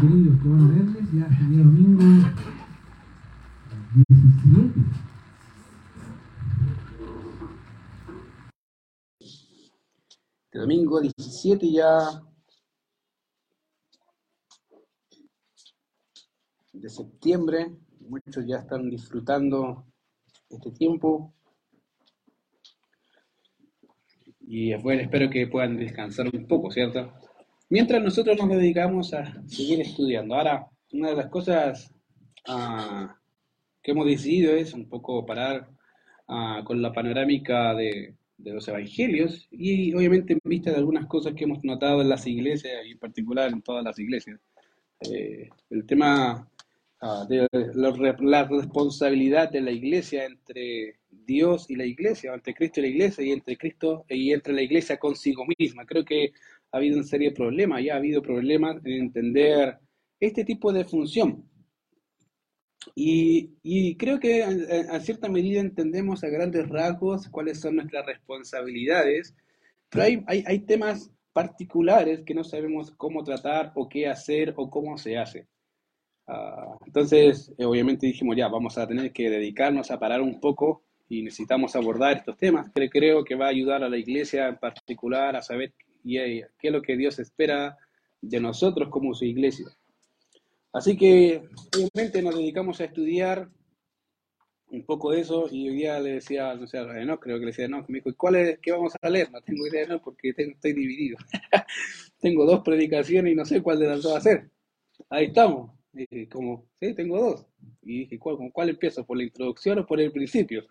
queridos, qué bueno verles. Ya el día domingo 17. Este domingo 17 ya de septiembre. Muchos ya están disfrutando este tiempo. Y bueno, espero que puedan descansar un poco, ¿cierto? Mientras nosotros nos dedicamos a seguir estudiando. Ahora, una de las cosas ah, que hemos decidido es un poco parar ah, con la panorámica de, los evangelios y obviamente en vista de algunas cosas que hemos notado en las iglesias y en particular en todas las iglesias. Eh, el tema ah, de la, la responsabilidad de la iglesia entre Dios y la iglesia, entre Cristo y la iglesia y entre Cristo y entre la iglesia consigo misma. Creo que ha habido una serie de problemas, ya ha habido problemas en entender este tipo de función. Y, y creo que a, a cierta medida entendemos a grandes rasgos cuáles son nuestras responsabilidades, pero hay, hay, hay temas particulares que no sabemos cómo tratar o qué hacer o cómo se hace. Ah, entonces, eh, obviamente dijimos, ya, vamos a tener que dedicarnos a parar un poco y necesitamos abordar estos temas, que creo que va a ayudar a la iglesia en particular a saber y, eh, qué es lo que Dios espera de nosotros como su iglesia. Así que obviamente nos dedicamos a estudiar un poco de eso y hoy día le decía, no sé, a no creo que le decía, no, me dijo, ¿y cuál es, qué vamos a leer? No tengo idea, no, porque tengo- estoy dividido. tengo dos predicaciones y no sé cuál de las dos hacer. Ahí estamos. Y como, sí, tengo dos. Y dije, ¿cuál, con cuál empiezo? ¿Por la introducción o por el principio?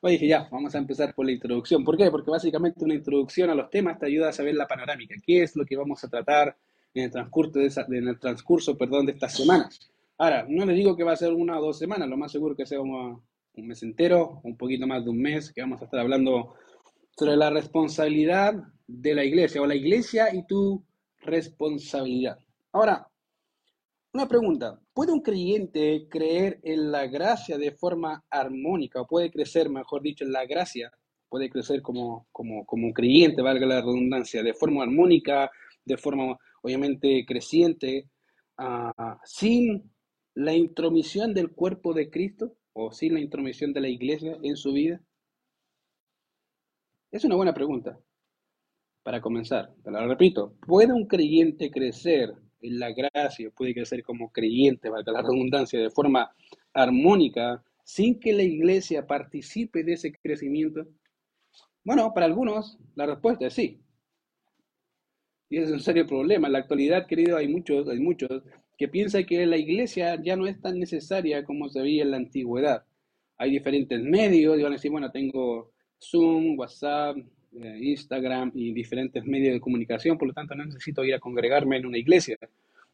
Pues dije, ya, vamos a empezar por la introducción. ¿Por qué? Porque básicamente una introducción a los temas te ayuda a saber la panorámica. ¿Qué es lo que vamos a tratar en el transcurso de, esa- en el transcurso, perdón, de estas semanas? Ahora, no le digo que va a ser una o dos semanas, lo más seguro que sea una- un mes entero, un poquito más de un mes, que vamos a estar hablando sobre la responsabilidad de la iglesia, o la iglesia y tu responsabilidad. Ahora, una pregunta, ¿puede un creyente creer en la gracia de forma armónica o puede crecer, mejor dicho, en la gracia? Puede crecer como, como, como un creyente, valga la redundancia, de forma armónica, de forma obviamente creciente, ah, sin la intromisión del cuerpo de Cristo o sin la intromisión de la iglesia en su vida? Es una buena pregunta para comenzar. Te la repito, ¿puede un creyente crecer en la gracia, puede crecer como creyente, valga la redundancia, de forma armónica, sin que la iglesia participe de ese crecimiento? Bueno, para algunos la respuesta es sí. Y ese es un serio problema. En la actualidad, querido, hay muchos, hay muchos que piensan que la iglesia ya no es tan necesaria como se veía en la antigüedad. Hay diferentes medios, y van a decir, bueno, tengo Zoom, WhatsApp, eh, Instagram y diferentes medios de comunicación, por lo tanto no necesito ir a congregarme en una iglesia.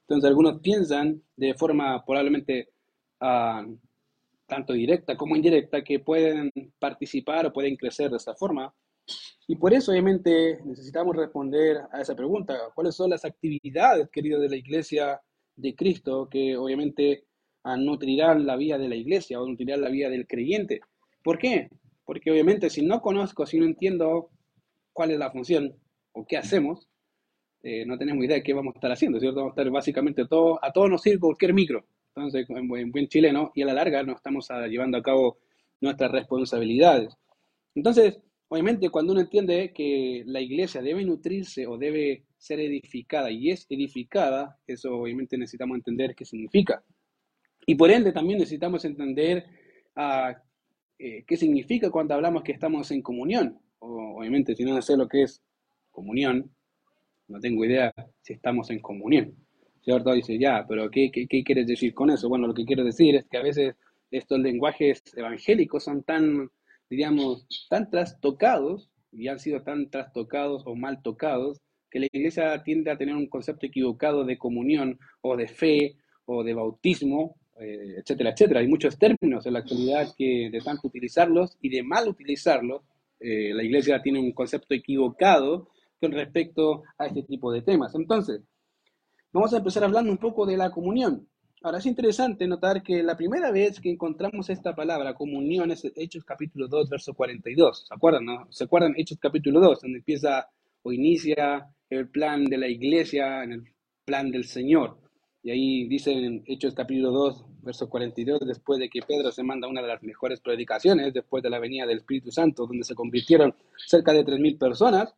Entonces algunos piensan de forma probablemente ah, tanto directa como indirecta que pueden participar o pueden crecer de esa forma. Y por eso obviamente necesitamos responder a esa pregunta. ¿Cuáles son las actividades, querido, de la iglesia de Cristo que obviamente ah, nutrirán la vida de la iglesia o nutrirán la vida del creyente? ¿Por qué? Porque obviamente si no conozco, si no entiendo cuál es la función o qué hacemos, eh, no tenemos idea de qué vamos a estar haciendo, ¿cierto? Vamos a estar básicamente todo, a todos nos sirve cualquier micro. Entonces, en buen, buen chileno, y a la larga no estamos ah, llevando a cabo nuestras responsabilidades. Entonces, obviamente, cuando uno entiende que la iglesia debe nutrirse o debe ser edificada y es edificada, eso obviamente necesitamos entender qué significa. Y por ende también necesitamos entender ah, eh, qué significa cuando hablamos que estamos en comunión. Obviamente, si no sé lo que es comunión, no tengo idea si estamos en comunión. ¿Cierto? Dice, ya, pero ¿qué, qué, qué quieres decir con eso? Bueno, lo que quiero decir es que a veces estos lenguajes evangélicos son tan, diríamos, tan trastocados y han sido tan trastocados o mal tocados que la iglesia tiende a tener un concepto equivocado de comunión o de fe o de bautismo, eh, etcétera, etcétera. Hay muchos términos en la actualidad que de tanto utilizarlos y de mal utilizarlos, eh, la iglesia tiene un concepto equivocado con respecto a este tipo de temas. Entonces, vamos a empezar hablando un poco de la comunión. Ahora, es interesante notar que la primera vez que encontramos esta palabra, comunión, es Hechos capítulo 2, verso 42. ¿Se acuerdan? No? ¿Se acuerdan Hechos capítulo 2, donde empieza o inicia el plan de la iglesia, en el plan del Señor? Y ahí dice en Hechos capítulo 2, verso 42, después de que Pedro se manda una de las mejores predicaciones, después de la venida del Espíritu Santo, donde se convirtieron cerca de 3.000 personas,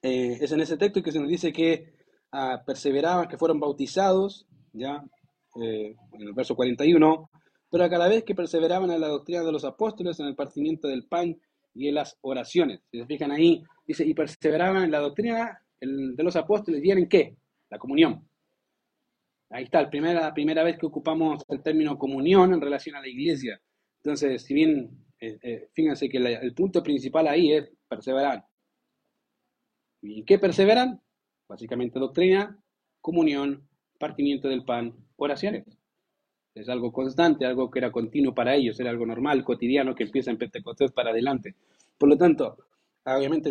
eh, es en ese texto que se nos dice que ah, perseveraban, que fueron bautizados, ya, eh, en el verso 41, pero a cada vez que perseveraban en la doctrina de los apóstoles, en el partimiento del pan y en las oraciones. Si se fijan ahí, dice, y perseveraban en la doctrina de los apóstoles, ¿y en qué? La comunión. Ahí está, la primera, primera vez que ocupamos el término comunión en relación a la iglesia. Entonces, si bien, eh, eh, fíjense que el punto principal ahí es perseverar. ¿Y qué perseveran? Básicamente doctrina, comunión, partimiento del pan, oraciones. Es algo constante, algo que era continuo para ellos, era algo normal, cotidiano, que empieza en Pentecostés para adelante. Por lo tanto, obviamente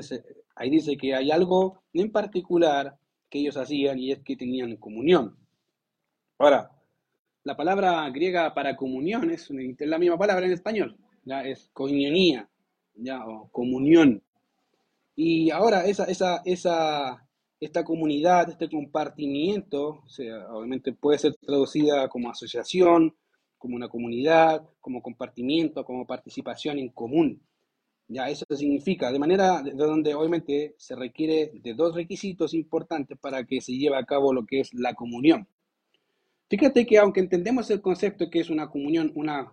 ahí dice que hay algo en particular que ellos hacían y es que tenían comunión. Ahora, la palabra griega para comunión es, la misma palabra en español, ¿ya? es coinonía, ¿ya? o comunión. Y ahora esa, esa, esa, esta comunidad, este compartimiento, obviamente puede ser traducida como asociación, como una comunidad, como compartimiento, como participación en común. Ya, eso significa, de manera de donde obviamente se requiere de dos requisitos importantes para que se lleve a cabo lo que es la comunión. Fíjate que aunque entendemos el concepto que es una comunión, una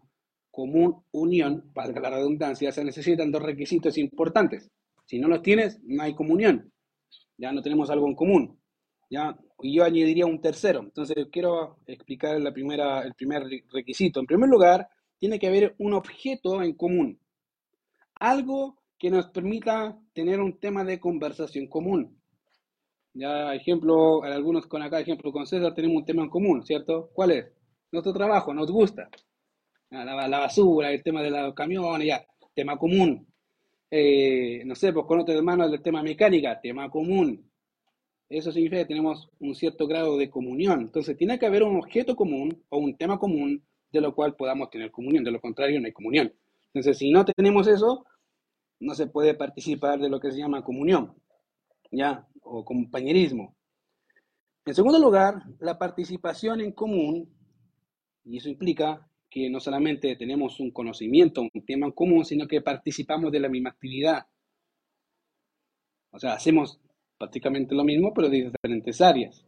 común unión, para la redundancia, se necesitan dos requisitos importantes. Si no los tienes, no hay comunión. Ya no tenemos algo en común. ¿ya? Y yo añadiría un tercero. Entonces, quiero explicar la primera, el primer requisito. En primer lugar, tiene que haber un objeto en común. Algo que nos permita tener un tema de conversación común. Ya, ejemplo, algunos con acá, ejemplo, con César tenemos un tema en común, ¿cierto? ¿Cuál es? Nuestro trabajo, nos gusta. La, la basura, el tema de los camiones, ya, tema común. Eh, no sé, pues con otros hermanos del tema mecánica, tema común. Eso significa que tenemos un cierto grado de comunión. Entonces, tiene que haber un objeto común o un tema común de lo cual podamos tener comunión. De lo contrario, no hay comunión. Entonces, si no tenemos eso, no se puede participar de lo que se llama comunión. ¿Ya? o compañerismo. En segundo lugar, la participación en común, y eso implica que no solamente tenemos un conocimiento, un tema en común, sino que participamos de la misma actividad. O sea, hacemos prácticamente lo mismo, pero de diferentes áreas.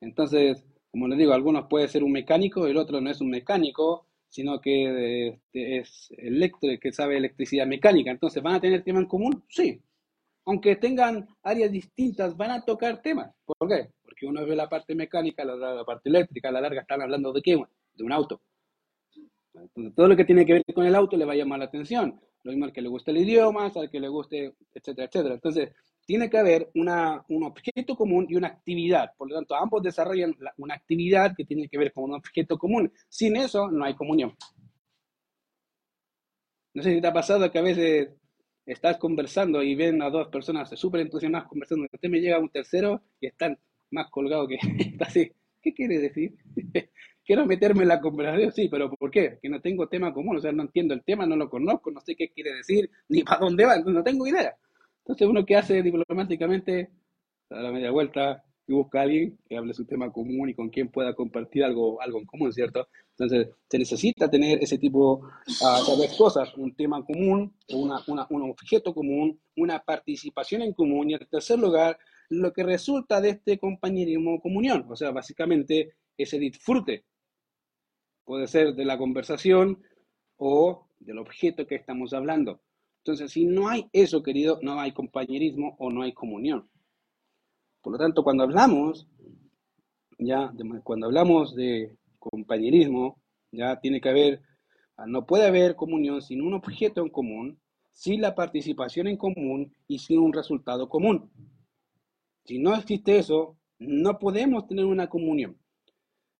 Entonces, como les digo, algunos puede ser un mecánico, el otro no es un mecánico, sino que este, es eléctrico, que sabe electricidad mecánica. Entonces, ¿van a tener tema en común? Sí, aunque tengan áreas distintas, van a tocar temas. ¿Por qué? Porque uno ve la parte mecánica, la, la parte eléctrica, a la larga están hablando de qué? De un auto. Entonces, todo lo que tiene que ver con el auto le va a llamar la atención. Lo mismo al que le guste el idioma, al que le guste, etcétera, etcétera. Entonces, tiene que haber un objeto común y una actividad. Por lo tanto, ambos desarrollan una actividad que tiene que ver con un objeto común. Sin eso, no hay comunión. No sé si te ha pasado que a veces estás conversando y ven a dos personas súper entusiasmadas conversando, usted me llega un tercero y están más colgados que está así. ¿Qué quiere decir? Quiero meterme en la conversación, sí, pero ¿por qué? Que no tengo tema común, o sea, no entiendo el tema, no lo conozco, no sé qué quiere decir, ni para dónde va, no tengo idea. Entonces uno que hace diplomáticamente, da la media vuelta, busca alguien que hable su tema común y con quien pueda compartir algo, algo en común, ¿cierto? Entonces, se necesita tener ese tipo de cosas, un tema común, una, un objeto común, una participación en común y en tercer lugar, lo que resulta de este compañerismo comunión, o sea, básicamente ese disfrute. Puede ser de la conversación o del objeto que estamos hablando. Entonces, si no hay eso, querido, no hay compañerismo o no hay comunión. Por lo tanto, cuando hablamos, ya, cuando hablamos de compañerismo, ya tiene que haber, ah, no puede haber comunión sin un objeto en común, sin la participación en común y sin un resultado común. Si no existe eso, no podemos tener una comunión.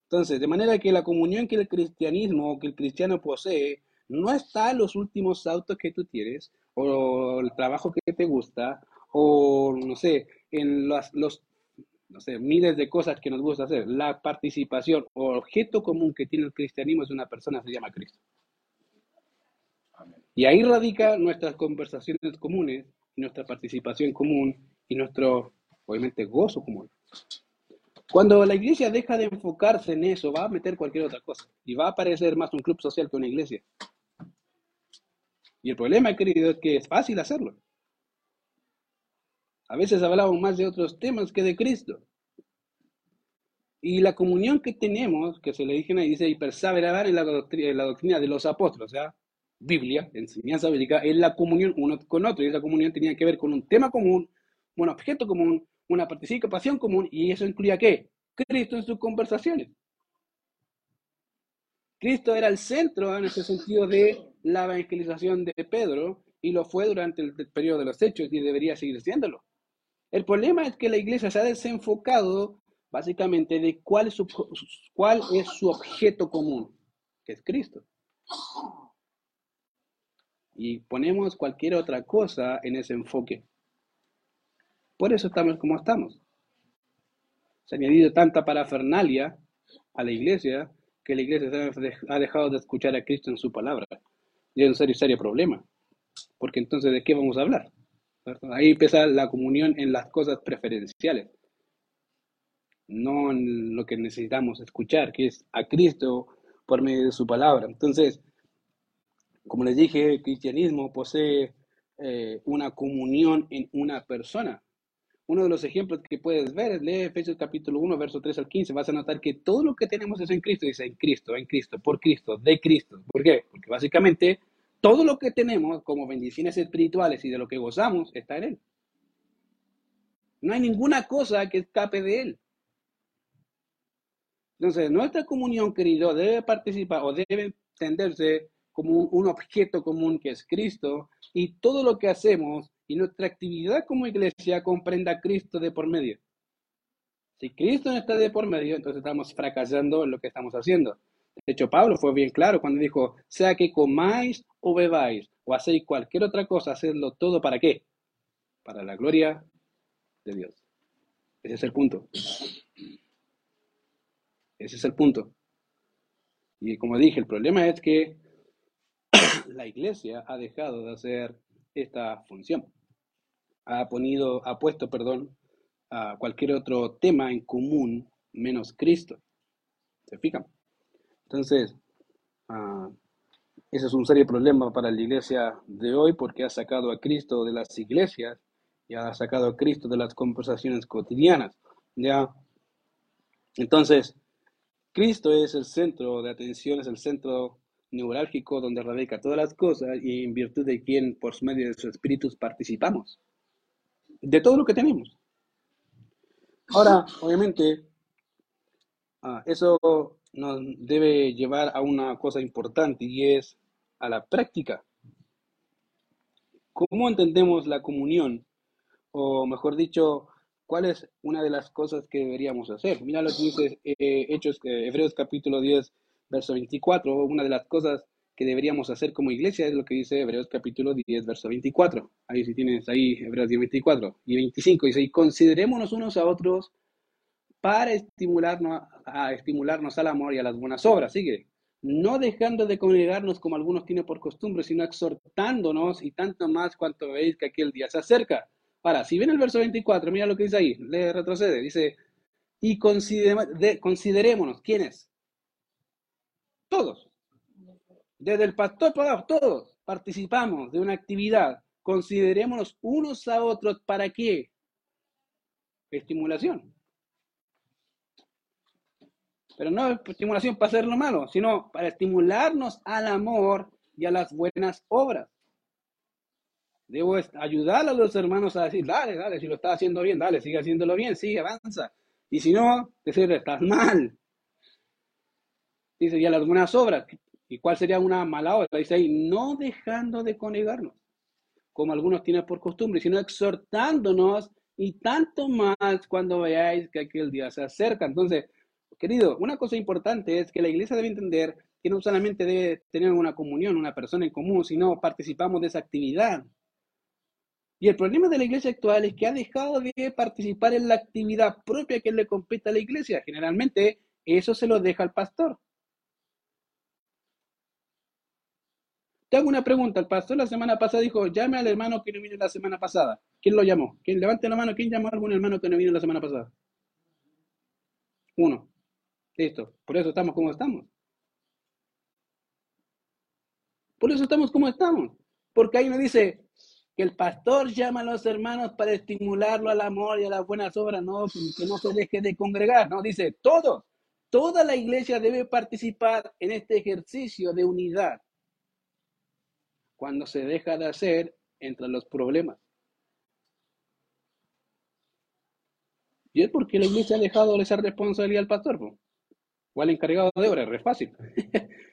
Entonces, de manera que la comunión que el cristianismo, que el cristiano posee, no está en los últimos autos que tú tienes, o el trabajo que te gusta, o no sé, en los, los no sé, miles de cosas que nos gusta hacer. La participación o objeto común que tiene el cristianismo es una persona, se llama Cristo. Y ahí radica nuestras conversaciones comunes, nuestra participación común y nuestro, obviamente, gozo común. Cuando la iglesia deja de enfocarse en eso, va a meter cualquier otra cosa y va a parecer más un club social que una iglesia. Y el problema, querido, es que es fácil hacerlo. A veces hablamos más de otros temas que de Cristo. Y la comunión que tenemos, que se le dije dice, y perseverar en la, doctrina, en la doctrina de los apóstoles, o sea, Biblia, enseñanza bíblica, es la comunión uno con otro. Y esa comunión tenía que ver con un tema común, un objeto común, una participación común, y eso incluía qué? Cristo en sus conversaciones. Cristo era el centro en ese sentido de la evangelización de Pedro, y lo fue durante el periodo de los hechos, y debería seguir siéndolo. El problema es que la iglesia se ha desenfocado básicamente de cuál es su, cuál es su objeto común, que es Cristo. Y ponemos cualquier otra cosa en ese enfoque. Por eso estamos como estamos. Se ha añadido tanta parafernalia a la iglesia que la iglesia ha dejado de escuchar a Cristo en su palabra. Y es un serio, serio problema. Porque entonces, ¿de qué vamos a hablar? Ahí empieza la comunión en las cosas preferenciales, no lo que necesitamos escuchar, que es a Cristo por medio de su palabra. Entonces, como les dije, el cristianismo posee eh, una comunión en una persona. Uno de los ejemplos que puedes ver es leer Efesios capítulo 1, verso 3 al 15. Vas a notar que todo lo que tenemos es en Cristo. Dice en Cristo, en Cristo, por Cristo, de Cristo. ¿Por qué? Porque básicamente todo lo que tenemos como bendiciones espirituales y de lo que gozamos está en Él. No hay ninguna cosa que escape de Él. Entonces, nuestra comunión, querido, debe participar o debe entenderse como un, objeto común que es Cristo y todo lo que hacemos y nuestra actividad como iglesia comprenda a Cristo de por medio. Si Cristo no está de por medio, entonces estamos fracasando en lo que estamos haciendo. De hecho, Pablo fue bien claro cuando dijo, sea que comáis o bebáis o hacéis cualquier otra cosa, hacedlo todo para qué? Para la gloria de Dios. Ese es el punto. Ese es el punto. Y como dije, el problema es que la iglesia ha dejado de hacer esta función. Ha, ponido, ha puesto, perdón, a cualquier otro tema en común menos Cristo. ¿Se fijan? Entonces, uh, ese es un serio problema para la iglesia de hoy porque ha sacado a Cristo de las iglesias y ha sacado a Cristo de las conversaciones cotidianas. ¿ya? Entonces, Cristo es el centro de atención, es el centro neurálgico donde radica todas las cosas y en virtud de quien por medio de sus espíritus participamos. De todo lo que tenemos. Ahora, obviamente, uh, eso nos debe llevar a una cosa importante y es a la práctica. ¿Cómo entendemos la comunión? O mejor dicho, ¿cuál es una de las cosas que deberíamos hacer? Mira lo que dice eh, Hechos, eh, Hebreos capítulo 10, verso 24. Una de las cosas que deberíamos hacer como iglesia es lo que dice Hebreos capítulo 10, verso 24. Ahí si tienes ahí Hebreos 10, 24 y 25. Dice, y considerémonos unos a otros para estimularnos a estimularnos al amor y a las buenas obras. Sigue. No dejando de congregarnos como algunos tienen por costumbre, sino exhortándonos y tanto más cuanto veis que aquel día se acerca. Ahora, si ven el verso 24, mira lo que dice ahí, le retrocede, dice, y considerémonos, ¿quiénes? Todos. Desde el pastor para todos participamos de una actividad. Considerémonos unos a otros para qué? Estimulación. Pero no estimulación para hacer lo malo, sino para estimularnos al amor y a las buenas obras. Debo ayudar a los hermanos a decir, dale, dale, si lo estás haciendo bien, dale, sigue haciéndolo bien, sigue, avanza. Y si no, decirle, estás mal. Dice, y a las buenas obras. ¿Y cuál sería una mala obra? Dice ahí, no dejando de conegarnos, como algunos tienen por costumbre, sino exhortándonos y tanto más cuando veáis que aquel día se acerca. Entonces, Querido, una cosa importante es que la iglesia debe entender que no solamente debe tener una comunión, una persona en común, sino participamos de esa actividad. Y el problema de la iglesia actual es que ha dejado de participar en la actividad propia que le compete a la iglesia. Generalmente eso se lo deja al pastor. Te hago una pregunta. El pastor la semana pasada dijo, llame al hermano que no vino la semana pasada. ¿Quién lo llamó? ¿Quién levante la mano? ¿Quién llamó a algún hermano que no vino la semana pasada? Uno. Listo. Por eso estamos como estamos. Por eso estamos como estamos. Porque ahí me dice que el pastor llama a los hermanos para estimularlo al amor y a las buenas obras, no, que no se deje de congregar, no, dice todos. Toda la iglesia debe participar en este ejercicio de unidad. Cuando se deja de hacer, entre los problemas. Y es porque la iglesia ha dejado de esa responsabilidad al pastor, o al encargado de obra, es fácil.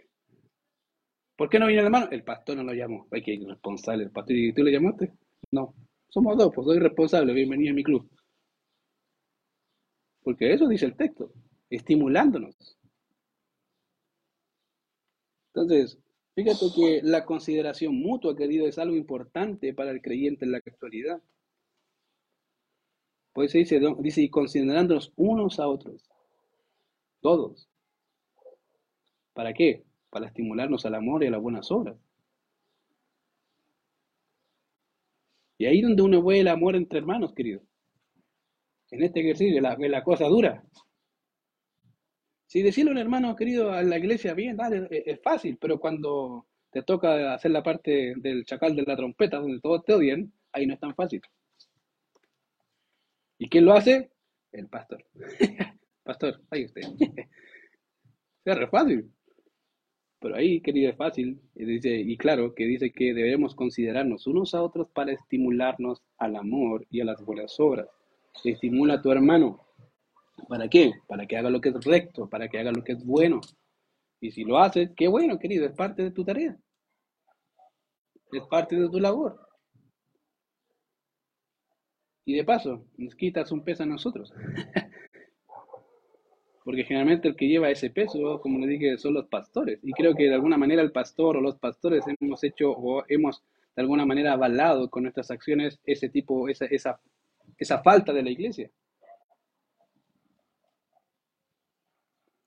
¿Por qué no viene el hermano? El pastor no lo llamó. Hay que ir responsable. El pastor, ¿y tú le llamaste? No. Somos dos, pues soy responsable. Bienvenido a mi club. Porque eso dice el texto, estimulándonos. Entonces, fíjate que la consideración mutua, querido, es algo importante para el creyente en la actualidad. Pues se dice, dice, y considerándonos unos a otros. Todos. ¿Para qué? Para estimularnos al amor y a las buenas obras. Y ahí donde uno ve el amor entre hermanos, querido. En este ejercicio, la, la cosa dura. Si decirle a un hermano querido a la iglesia, bien, dale, es fácil, pero cuando te toca hacer la parte del chacal de la trompeta, donde todos te odian, ahí no es tan fácil. ¿Y quién lo hace? El pastor. pastor, ahí usted. es fácil. Pero ahí, querido, es fácil. Y, dice, y claro, que dice que debemos considerarnos unos a otros para estimularnos al amor y a las buenas obras. Estimula a tu hermano. ¿Para qué? Para que haga lo que es recto, para que haga lo que es bueno. Y si lo haces, qué bueno, querido, es parte de tu tarea. Es parte de tu labor. Y de paso, nos quitas un peso a nosotros. Porque generalmente el que lleva ese peso, como le dije, son los pastores. Y creo que de alguna manera el pastor o los pastores hemos hecho o hemos de alguna manera avalado con nuestras acciones ese tipo, esa, esa, esa falta de la iglesia.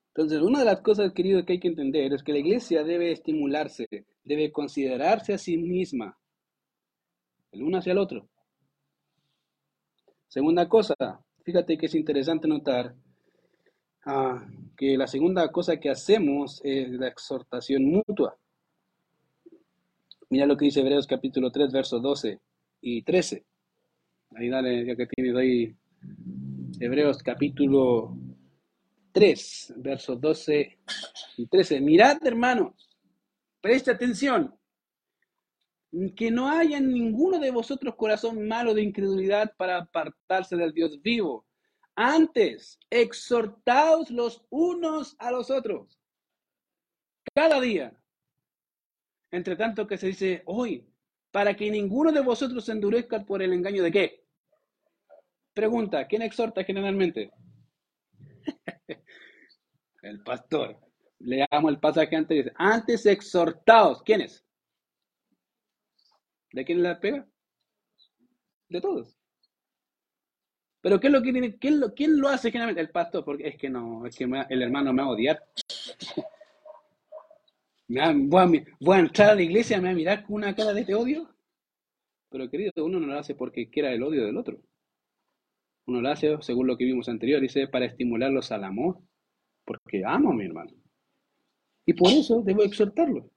Entonces, una de las cosas, querido, que hay que entender es que la iglesia debe estimularse, debe considerarse a sí misma, el uno hacia el otro. Segunda cosa, fíjate que es interesante notar ah, que la segunda cosa que hacemos es la exhortación mutua. Mira lo que dice Hebreos capítulo 3, versos 12 y 13. Ahí dale, ya que tienes ahí Hebreos capítulo 3, versos 12 y 13. Mirad, hermanos, preste atención que no haya en ninguno de vosotros corazón malo de incredulidad para apartarse del Dios vivo. Antes, exhortaos los unos a los otros. Cada día. Entre tanto que se dice hoy, para que ninguno de vosotros endurezca por el engaño de qué. Pregunta, ¿quién exhorta generalmente? el pastor. Leamos el pasaje antes. Antes exhortaos. ¿Quiénes? ¿De quién la pega? De todos. Pero ¿qué es lo que tiene, quién lo, hace generalmente? El pastor, porque es que no, es que el hermano me va a odiar. voy, a, entrar a la iglesia, me va a mirar con una cara de este odio. Pero querido, uno no lo hace porque quiera el odio del otro. Uno lo hace, según lo que vimos anterior, dice, para estimularlos al amor. Porque amo a mi hermano. Y por eso debo exhortarlo.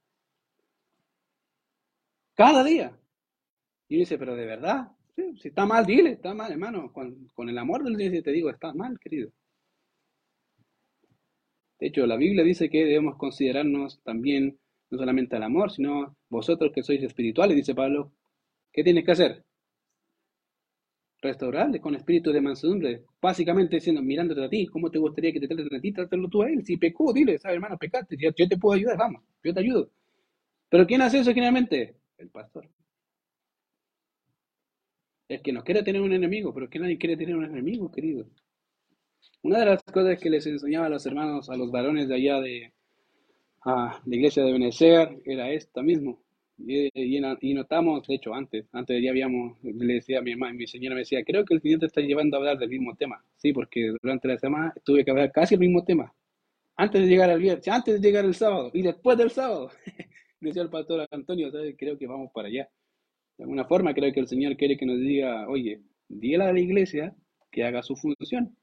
Cada día. Y dice, pero de verdad, si está mal, dile, está mal, hermano. Con, el amor del Dios te digo, está mal, querido. De hecho, la Biblia dice que debemos considerarnos también, no solamente al amor, sino vosotros que sois espirituales, dice Pablo, ¿qué tienes que hacer? Restaurarle con espíritu de mansedumbre. Básicamente diciendo, mirándote a ti, ¿cómo te gustaría que te traten a ti? Trátalo tú a él. Si pecó, dile, ¿sabes, hermano? Pecaste, yo, yo te puedo ayudar, vamos, yo te ayudo. Pero ¿quién hace eso generalmente? El pastor. Es que no quiere tener un enemigo, pero es que nadie quiere tener un enemigo, querido. Una de las cosas que les enseñaba a los hermanos, a los varones de allá de la iglesia de Benecer, era esta mismo. Y, notamos, de hecho, antes, antes ya habíamos, le decía a mi mamá, mi señora me decía, creo que el Señor te está llevando a hablar del mismo tema. Sí, porque durante la semana tuve que hablar casi el mismo tema. Antes de llegar al viernes, antes de llegar el sábado y después del sábado. decía el pastor Antonio, creo que vamos para allá. De alguna forma creo que el Señor quiere que nos diga, oye, dígale a la iglesia que haga su función.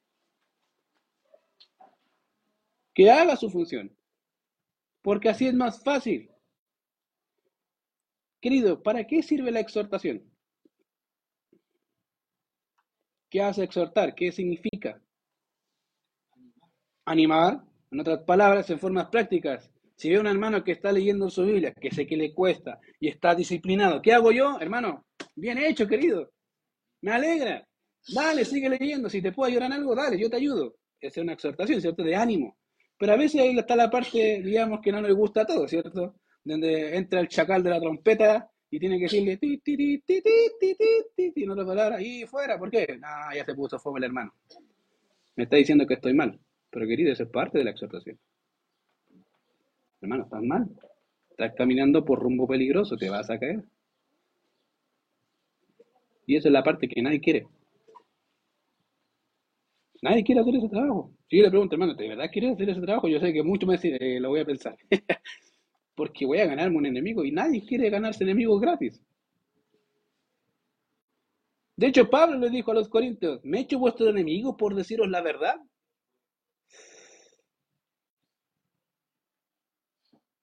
que haga su función, porque así es más fácil. Querido, ¿para qué sirve la exhortación? ¿Qué hace exhortar? ¿Qué significa? Animar, en otras palabras, en formas prácticas. Si veo un hermano que está leyendo su Biblia, que sé que le cuesta y está disciplinado, ¿qué hago yo, hermano? Bien hecho, querido. Me alegra. Dale, sigue leyendo. Si te puedo ayudar en algo, dale, yo te ayudo. Esa es una exhortación, ¿cierto? De ánimo. Pero a veces ahí está la parte, digamos, que no le gusta a todo, ¿cierto? Donde entra el chacal de la trompeta y tiene que decirle ti, ti, ti, ti, ti, en otras palabras, y fuera, ¿por qué? Ah, ya se puso fome el hermano. Me está diciendo que estoy mal. Pero querido, eso es parte de la exhortación. Hermano, estás mal. Estás caminando por rumbo peligroso, te vas a caer. Y esa es la parte que nadie quiere. Nadie quiere hacer ese trabajo. Si yo le pregunto, hermano, ¿de verdad quieres hacer ese trabajo? Yo sé que mucho me eh, lo voy a pensar. Porque voy a ganarme un enemigo y nadie quiere ganarse enemigos gratis. De hecho, Pablo le dijo a los corintios, ¿me he hecho vuestro enemigo por deciros la verdad?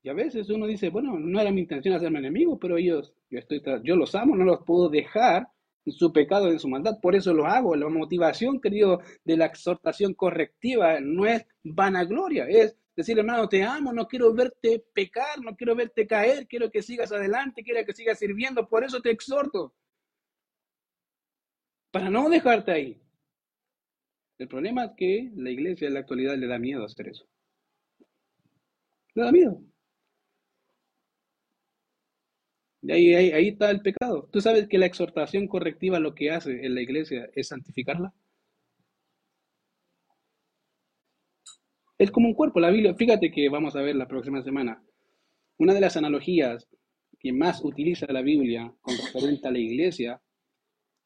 Y a veces uno dice, bueno, no era mi intención hacerme enemigo, pero ellos, yo, estoy, yo los amo, no los puedo dejar en su pecado, en su maldad, por eso lo hago. La motivación, querido, de la exhortación correctiva no es vanagloria, es decir, hermano, te amo, no quiero verte pecar, no quiero verte caer, quiero que sigas adelante, quiero que sigas sirviendo, por eso te exhorto. Para no dejarte ahí. El problema es que la iglesia en la actualidad le da miedo hacer eso. Le da miedo. Ahí, ahí, está el pecado. ¿Tú sabes que la exhortación correctiva lo que hace en la iglesia es santificarla? Es como un cuerpo, la Biblia. Fíjate que vamos a ver la próxima semana. Una de las analogías que más utiliza la Biblia con referente a la iglesia,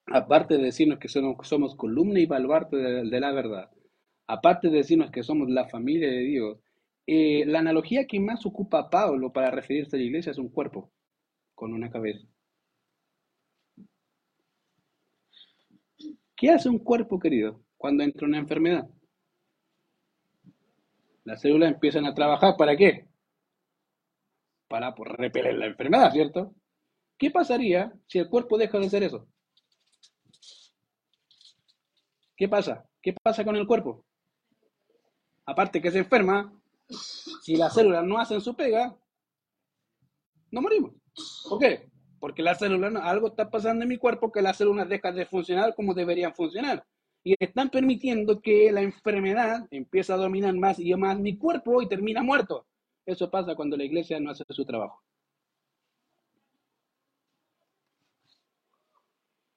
aparte de decirnos que somos, somos columna y baluarte de, la verdad, aparte de decirnos que somos la familia de Dios, eh, la analogía que más ocupa Pablo para referirse a la iglesia es un cuerpo con una cabeza. ¿Qué hace un cuerpo, querido, cuando entra una enfermedad? Las células empiezan a trabajar, ¿para qué? Para pues, repeler la enfermedad, ¿cierto? ¿Qué pasaría si el cuerpo deja de hacer eso? ¿Qué pasa? ¿Qué pasa con el cuerpo? Aparte que se enferma, si las células no hacen su pega, no morimos. ¿Por qué? Porque las células, algo está pasando en mi cuerpo que las células dejan de funcionar como deberían funcionar. Y están permitiendo que la enfermedad empiece a dominar más y más mi cuerpo y termina muerto. Eso pasa cuando la iglesia no hace su trabajo.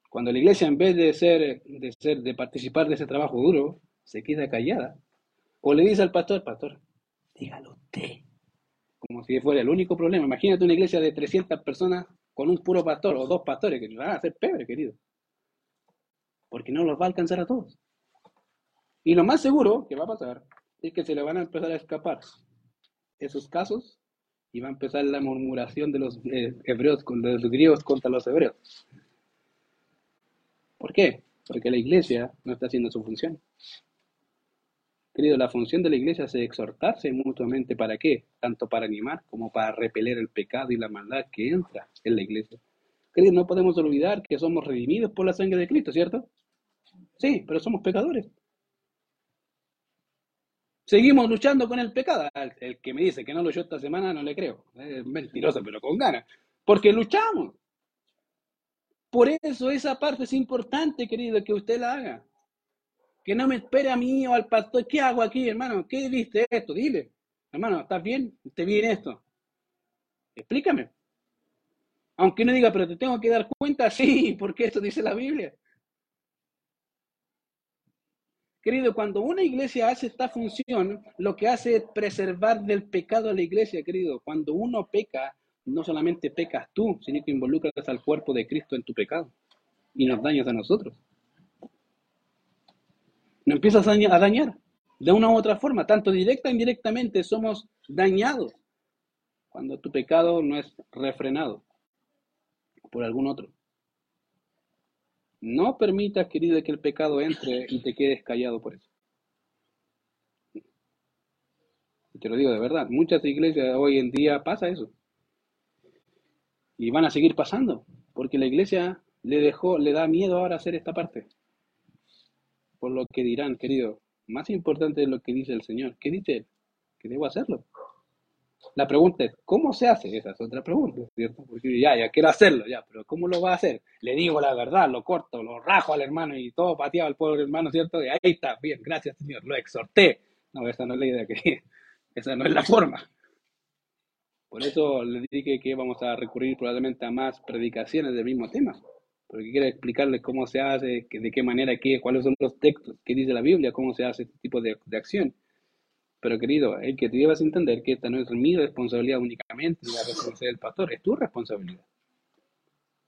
Cuando la iglesia, en vez de ser, de ser, de participar de ese trabajo duro, se queda callada. O le dice al pastor, pastor, dígalo usted como si fuera el único problema. Imagínate una iglesia de 300 personas con un puro pastor o dos pastores que van a hacer pebre, querido. Porque no los va a alcanzar a todos. Y lo más seguro que va a pasar es que se le van a empezar a escapar esos casos y va a empezar la murmuración de los eh, hebreos, de los griegos contra los hebreos. ¿Por qué? Porque la iglesia no está haciendo su función. Querido, la función de la iglesia es exhortarse mutuamente. ¿Para qué? Tanto para animar como para repeler el pecado y la maldad que entra en la iglesia. Querido, no podemos olvidar que somos redimidos por la sangre de Cristo, ¿cierto? Sí, pero somos pecadores. Seguimos luchando con el pecado. El que me dice que no luchó esta semana no le creo. Es mentiroso, pero con ganas. Porque luchamos. Por eso esa parte es importante, querido, que usted la haga. Que no me espere a mí o al pastor. ¿Qué hago aquí, hermano? ¿Qué viste esto? Dile. Hermano, ¿estás bien? ¿Te viene esto? Explícame. Aunque no diga, pero te tengo que dar cuenta, sí, porque esto dice la Biblia. Querido, cuando una iglesia hace esta función, lo que hace es preservar del pecado a la iglesia, querido. Cuando uno peca, no solamente pecas tú, sino que involucras al cuerpo de Cristo en tu pecado y nos dañas a nosotros nos empiezas a dañar de una u otra forma, tanto directa e indirectamente somos dañados cuando tu pecado no es refrenado por algún otro. No permitas, querido, que el pecado entre y te quedes callado por eso. Y te lo digo de verdad, muchas iglesias hoy en día pasa eso. Y van a seguir pasando, porque la iglesia le dejó, le da miedo ahora hacer esta parte. Por lo que dirán, querido, más importante es lo que dice el Señor. ¿Qué dice él? Que debo hacerlo. La pregunta es, ¿cómo se hace? Esa es otra pregunta, ¿cierto? Porque ya, ya quiero hacerlo, ya, pero ¿cómo lo va a hacer? Le digo la verdad, lo corto, lo rajo al hermano y todo pateado al pobre hermano, ¿cierto? Y ahí está, bien, gracias Señor, lo exhorté. No, esa no es la idea, que esa no es la forma. Por eso le dije que vamos a recurrir probablemente a más predicaciones del mismo tema, porque quiero explicarles cómo se hace, de qué manera, qué, cuáles son los textos, qué dice la Biblia, cómo se hace este tipo de, de acción. Pero querido, el que te debas entender que esta no es mi responsabilidad únicamente, la responsabilidad del pastor, es tu responsabilidad.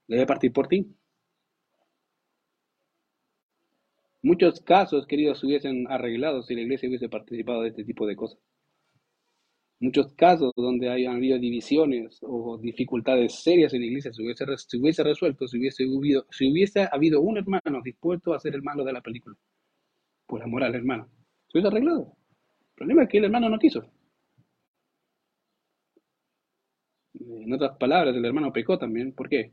Debe partir por ti. Muchos casos, queridos, se hubiesen arreglado si la iglesia hubiese participado de este tipo de cosas. Muchos casos donde hayan habido divisiones o dificultades serias en la iglesia se hubiese, se hubiese resuelto si hubiese, habido, si hubiese habido un hermano dispuesto a ser el malo de la película. Por amor al hermano. Se hubiese arreglado. El problema es que el hermano no quiso. En otras palabras, el hermano pecó también. ¿Por qué?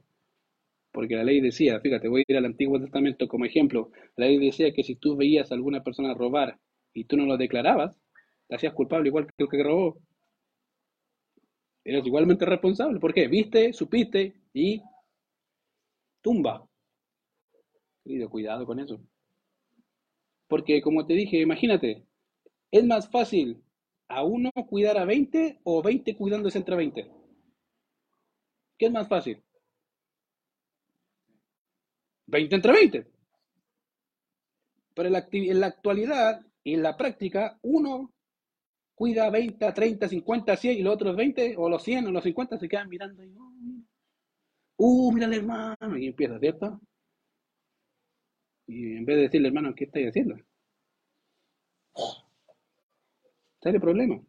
Porque la ley decía, fíjate, voy a ir al Antiguo Testamento como ejemplo. La ley decía que si tú veías a alguna persona robar y tú no lo declarabas, te hacías culpable igual que el que robó. Eres igualmente responsable. ¿Por qué? Viste, supiste y tumba. Querido, cuidado con eso. Porque como te dije, imagínate, ¿Es más fácil a uno cuidar a 20 o 20 cuidándose entre 20? ¿Qué es más fácil? 20 entre 20. Pero en la, actualidad y en la práctica, uno cuida 20, 30, 50, 100 y los otros 20 o los 100 o los 50 se quedan mirando y, uh, mira el hermano, y empieza, ¿cierto? Y en vez de decirle, hermano, ¿qué estáis haciendo? El problema.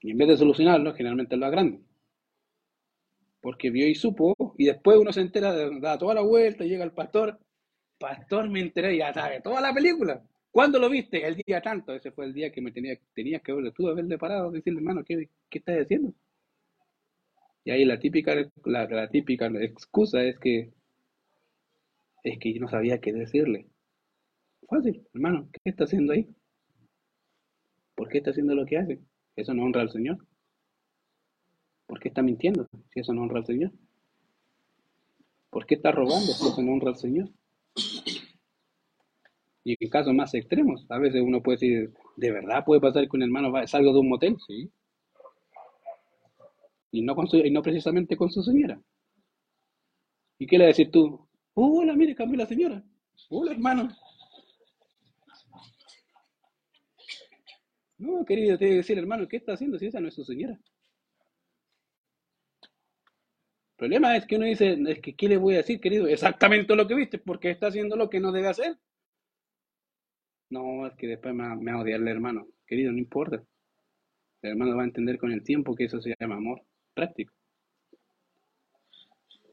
Y en vez de solucionarlo, generalmente lo agranda. Porque vio y supo, y después uno se entera, da toda la vuelta, llega el pastor, pastor me enteré, y ya sabe, toda la película. ¿Cuándo lo viste? El día tanto. Ese fue el día que me tenía, que verlo tú, haberle parado, decirle, hermano, ¿qué, qué estás haciendo? Y ahí la típica, la típica excusa es que es que yo no sabía qué decirle. Fácil, hermano, ¿qué está haciendo ahí? ¿Por qué está haciendo lo que hace? Eso no honra al Señor. ¿Por qué está mintiendo si eso no honra al Señor? ¿Por qué está robando si eso no honra al Señor? Y en casos más extremos, a veces uno puede decir, ¿de verdad puede pasar que un hermano salga de un motel? Sí. Y no, con y no precisamente con su señora. ¿Y qué le decís tú? hola, mire, cambió la señora. Hola, hermano. No, querido, te que decir, hermano, ¿qué está haciendo si esa no es su señora? El problema es que uno dice, es que, ¿qué le voy a decir, querido? Exactamente lo que viste, porque está haciendo lo que no debe hacer. No, es que después me, me va a odiar el hermano. Querido, no importa. El hermano va a entender con el tiempo que eso se llama amor práctico.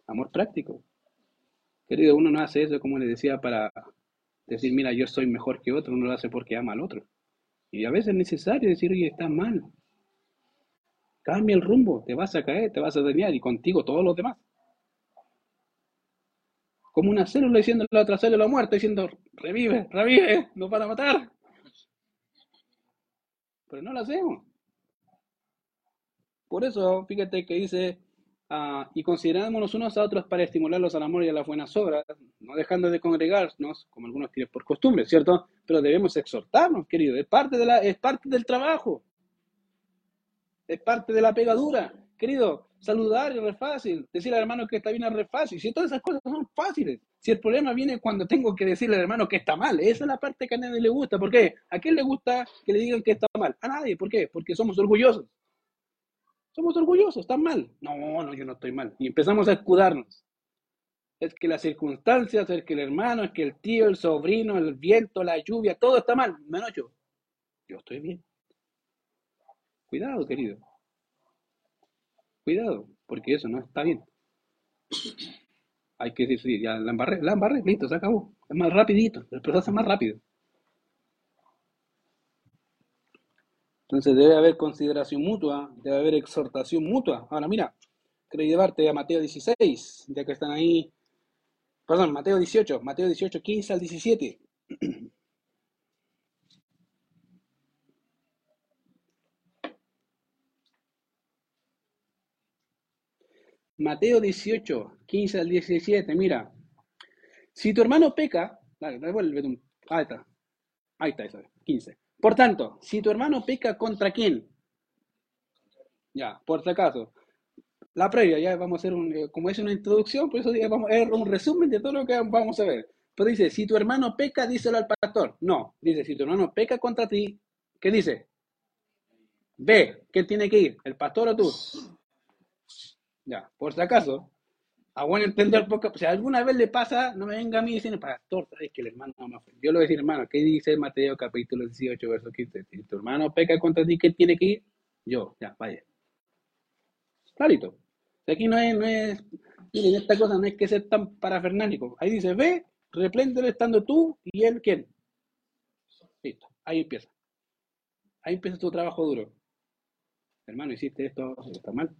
Amor práctico. Querido, uno no hace eso, como le decía, para decir, mira, yo soy mejor que otro. Uno lo hace porque ama al otro. Y a veces es necesario decir, oye, está mal. Cambia el rumbo, te vas a caer, te vas a dañar y contigo todos los demás. Como una célula diciendo la otra célula muerta, diciendo, revive, revive, nos van a matar. Pero no lo hacemos. Por eso, fíjate que dice, uh, y considerámonos unos a otros para estimularlos al amor y a las buenas obras, no dejando de congregarnos, como algunos tienen por costumbre, ¿cierto? Pero debemos exhortarnos, querido, es parte, de la, es parte del trabajo, es parte de la pegadura, querido, saludar es re fácil, decirle al hermano que está bien es re fácil, si todas esas cosas son fáciles, si el problema viene cuando tengo que decirle al hermano que está mal, esa es la parte que a nadie le gusta, ¿por qué? ¿A quién le gusta que le digan que está mal? A nadie, ¿por qué? Porque somos orgullosos. Somos orgullosos, están mal. No, no, yo no estoy mal. Y empezamos a escudarnos. Es que las circunstancias, es que el hermano, es que el tío, el sobrino, el viento, la lluvia, todo está mal, menos yo. Yo estoy bien. Cuidado, querido. Cuidado, porque eso no está bien. Hay que decir, ya la embarré, la embarré, listo, se acabó. Es más rapidito, el proceso es más rápido. Entonces debe haber consideración mutua, debe haber exhortación mutua. Ahora mira, quiero llevarte a Mateo 16, ya que están ahí. Perdón, Mateo 18, Mateo 18, 15 al 17. Mateo 18, 15 al 17, mira. Si tu hermano peca, dale. Ahí está. Ahí está, eso, 15. Por tanto, si tu hermano peca contra quién? Ya, por si acaso. La previa, ya vamos a hacer un, eh, como es una introducción, por eso vamos a ver un resumen de todo lo que vamos a ver. Pero dice, si tu hermano peca, díselo al pastor. No, dice, si tu hermano peca contra ti, ¿qué dice? Ve, ¿quién tiene que ir? ¿El pastor o tú? Ya, por si acaso, a buen entender, porque si alguna vez le pasa, no me venga a mí diciendo, pastor, sabes que el hermano no me Yo le voy a decir, hermano, ¿qué dice Mateo capítulo 18, verso 15? Si tu hermano peca contra ti, ¿qué tiene que ir? Yo, ya, vaya. Clarito. Aquí no es, no es, miren, esta cosa no es que ser tan parafernálico. Ahí dice, ve, repléndele estando tú y él, ¿quién? Listo, ahí empieza. Ahí empieza tu trabajo duro. Hermano, hiciste esto, está mal.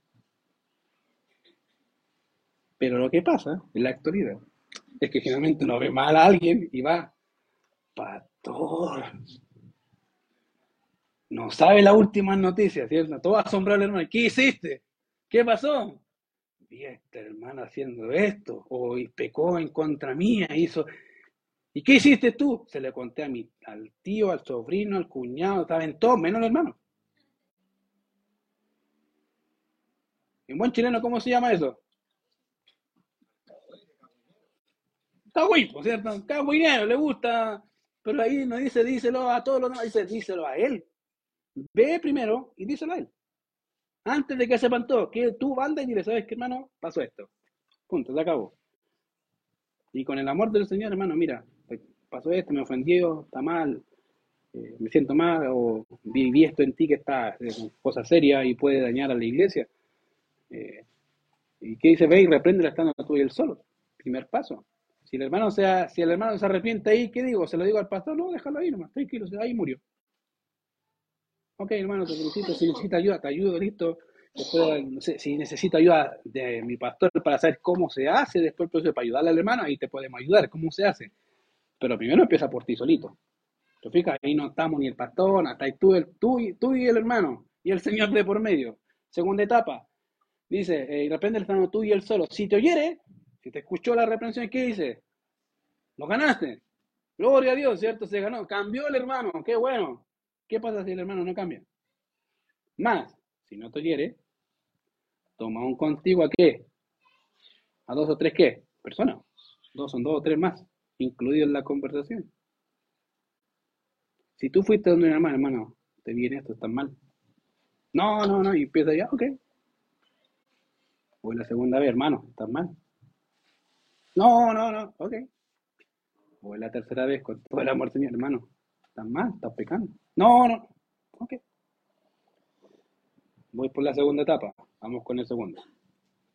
Pero lo que pasa en la actualidad es que generalmente uno ve mal a alguien y va, pastor. No sabe la última noticia, ¿cierto? Todo asombrado, hermano. ¿Qué hiciste? ¿Qué pasó? Vi a este hermano haciendo esto, o pecó en contra mía, hizo. ¿Y qué hiciste tú? Se le conté a mi, al tío, al sobrino, al cuñado, estaba en todo, menos el hermano. En buen chileno, ¿cómo se llama eso? Por ¿cierto? Cagüinero, le gusta, pero ahí no dice díselo a todos los demás, dice díselo a él. Ve primero y díselo a él. Antes de que sepan todo, que tú banda y dile, ¿sabes qué, hermano? Pasó esto. Punto, se acabó. Y con el amor del Señor, hermano, mira, pasó esto, me ofendió, está mal, eh, me siento mal, o viví esto en ti que está es cosa seria y puede dañar a la iglesia. Eh, ¿Y qué dice? Ve y reprende estando tú y él solo. Primer paso. Si el hermano sea, si el hermano se arrepiente ahí, ¿qué digo? ¿Se lo digo al pastor? No, déjalo ahí nomás, tranquilo, ahí murió. Ok, hermano, te felicito, si necesita ayuda, te ayudo, listo. Después, no sé, si necesito ayuda de mi pastor para saber cómo se hace, después el para ayudarle al hermano, ahí te podemos ayudar, cómo se hace. Pero primero empieza por ti solito. ¿Te fijas? Ahí no estamos ni el pastor, hasta ahí tú, el, tú, y, tú y el hermano, y el Señor de por medio. Segunda etapa, dice, eh, y reprende el hermano tú y él solo. Si te oyere, si te escuchó la reprensión, ¿qué dice? Lo ganaste. Gloria a Dios, ¿cierto? Se ganó. Cambió el hermano. Qué bueno. ¿Qué pasa si el hermano no cambia? Más, si no te hiere, toma un contigo a qué? A dos o tres qué? Personas. Dos son dos o tres más, incluidos en la conversación. Si tú fuiste donde un hermano, hermano, te viene esto, está mal. No, no, no, y empieza ya, ok. Voy la segunda vez, hermano, estás mal. No, no, no, ok. Voy la tercera vez con todo el amor, Señor, hermano. Estás mal, estás pecando. No, no, ok. Voy por la segunda etapa. Vamos con el segundo.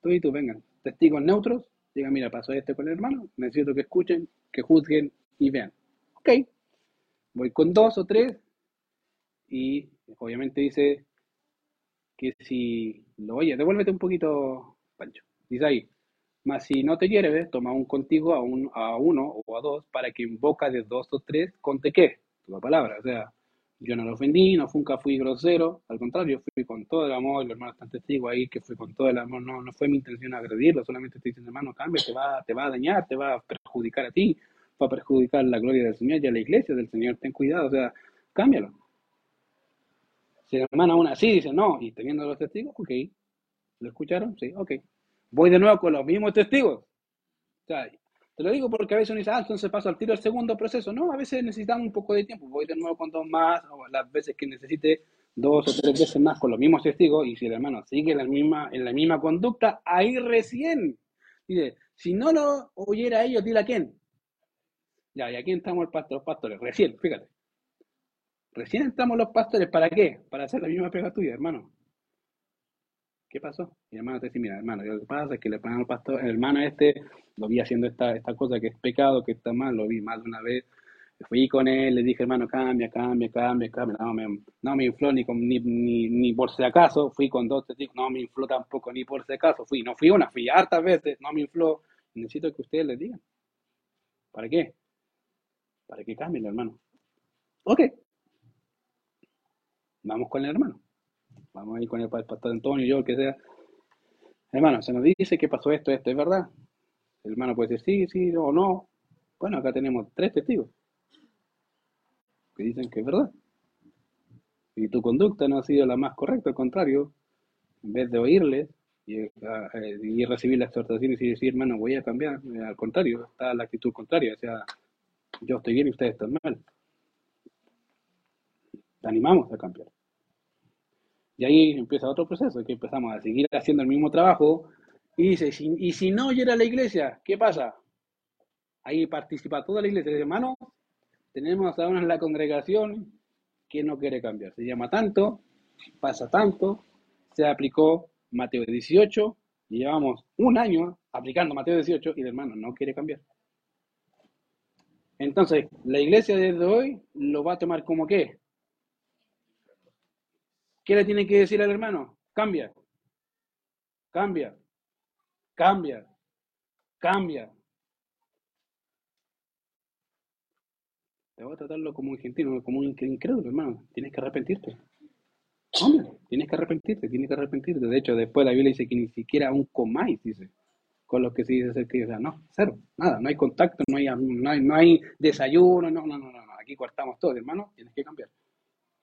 Tú y tú, vengan. Testigos neutros. Digan, mira, pasó este con el hermano. Necesito que escuchen, que juzguen y vean. Ok. Voy con dos o tres. Y obviamente dice que si lo oye, devuélvete un poquito, Pancho. Dice ahí, mas si no te hieres, toma un contigo a, un, a uno o a dos para que en boca de dos o tres conte qué, tu palabra. O sea, yo no lo ofendí, no nunca fui grosero, al contrario, fui con todo el amor, los hermanos están testigos ahí que fui con todo el amor, no, no fue mi intención agredirlo, solamente estoy diciendo, hermano, cambia, te va, te va a dañar, te va a perjudicar a ti, va a perjudicar la gloria del Señor y a la iglesia del Señor, ten cuidado, o sea, cámbialo. Si el hermano aún así dice no, y teniendo los testigos, ok, ¿lo escucharon? Sí, ok. Voy de nuevo con los mismos testigos. Te lo digo porque a veces uno dice, ah, entonces paso al tiro el segundo proceso. No, a veces necesitamos un poco de tiempo. Voy de nuevo con dos más, o las veces que necesite dos o tres veces más con los mismos testigos. Y si el hermano sigue en la misma, en la misma conducta, ahí recién. Dice, si no lo oyera ellos, dile a quién. Ya, y aquí entramos el pastor, los pastores, recién, fíjate. Recién entramos los pastores, ¿para qué? Para hacer la misma pega tuya, hermano. ¿Qué pasó? Mi hermano te dice, mira, hermano, lo que pasa es que ponen al pastor, el hermano este, lo vi haciendo esta, esta cosa que es pecado, que está mal, lo vi más de una vez, Fui con él, le dije, hermano, cambia, cambia, cambia, cambia. No me, no me infló ni, ni, ni, ni, por si acaso. Fui con dos testigos, no me infló tampoco ni por si acaso. Fui, no fui una, fui hartas veces, no me infló. Necesito que ustedes les digan. ¿Para qué? Para que cambien, hermano. Ok. Vamos con el hermano. Vamos a ir con el pastor Antonio, yo, que sea. Hermano, se nos dice que pasó esto, esto, ¿es verdad? El hermano puede decir sí, sí o no. Bueno, acá tenemos tres testigos que dicen que es verdad. Y tu conducta no ha sido la más correcta, al contrario, en vez de oírles y, y recibir la exhortación y decir, hermano, voy a cambiar, al contrario, está la actitud contraria, o sea, yo estoy bien y ustedes están mal. Te animamos a cambiar. Y ahí empieza otro proceso, que empezamos a seguir haciendo el mismo trabajo y dice, y si no llega a la iglesia, ¿qué pasa? Ahí participa toda la iglesia, hermano, tenemos a en la congregación que no quiere cambiar. Se llama tanto, pasa tanto, se aplicó Mateo 18, y llevamos un año aplicando Mateo 18 y el hermano no quiere cambiar. Entonces, la iglesia desde hoy lo va a tomar como qué? ¿Qué le tiene que decir al hermano? Cambia, cambia, cambia, cambia. Te voy a tratarlo como un gentil, como un incrédulo, hermano. Tienes que arrepentirte. Hombre, tienes que arrepentirte, tienes que arrepentirte. De hecho, después la Biblia dice que ni siquiera un comáis, dice, con lo que se dice que, o sea, no, cero, nada, no hay contacto, no hay, no hay, no hay desayuno, no, no, no, no, aquí cortamos todo, hermano, tienes que cambiar.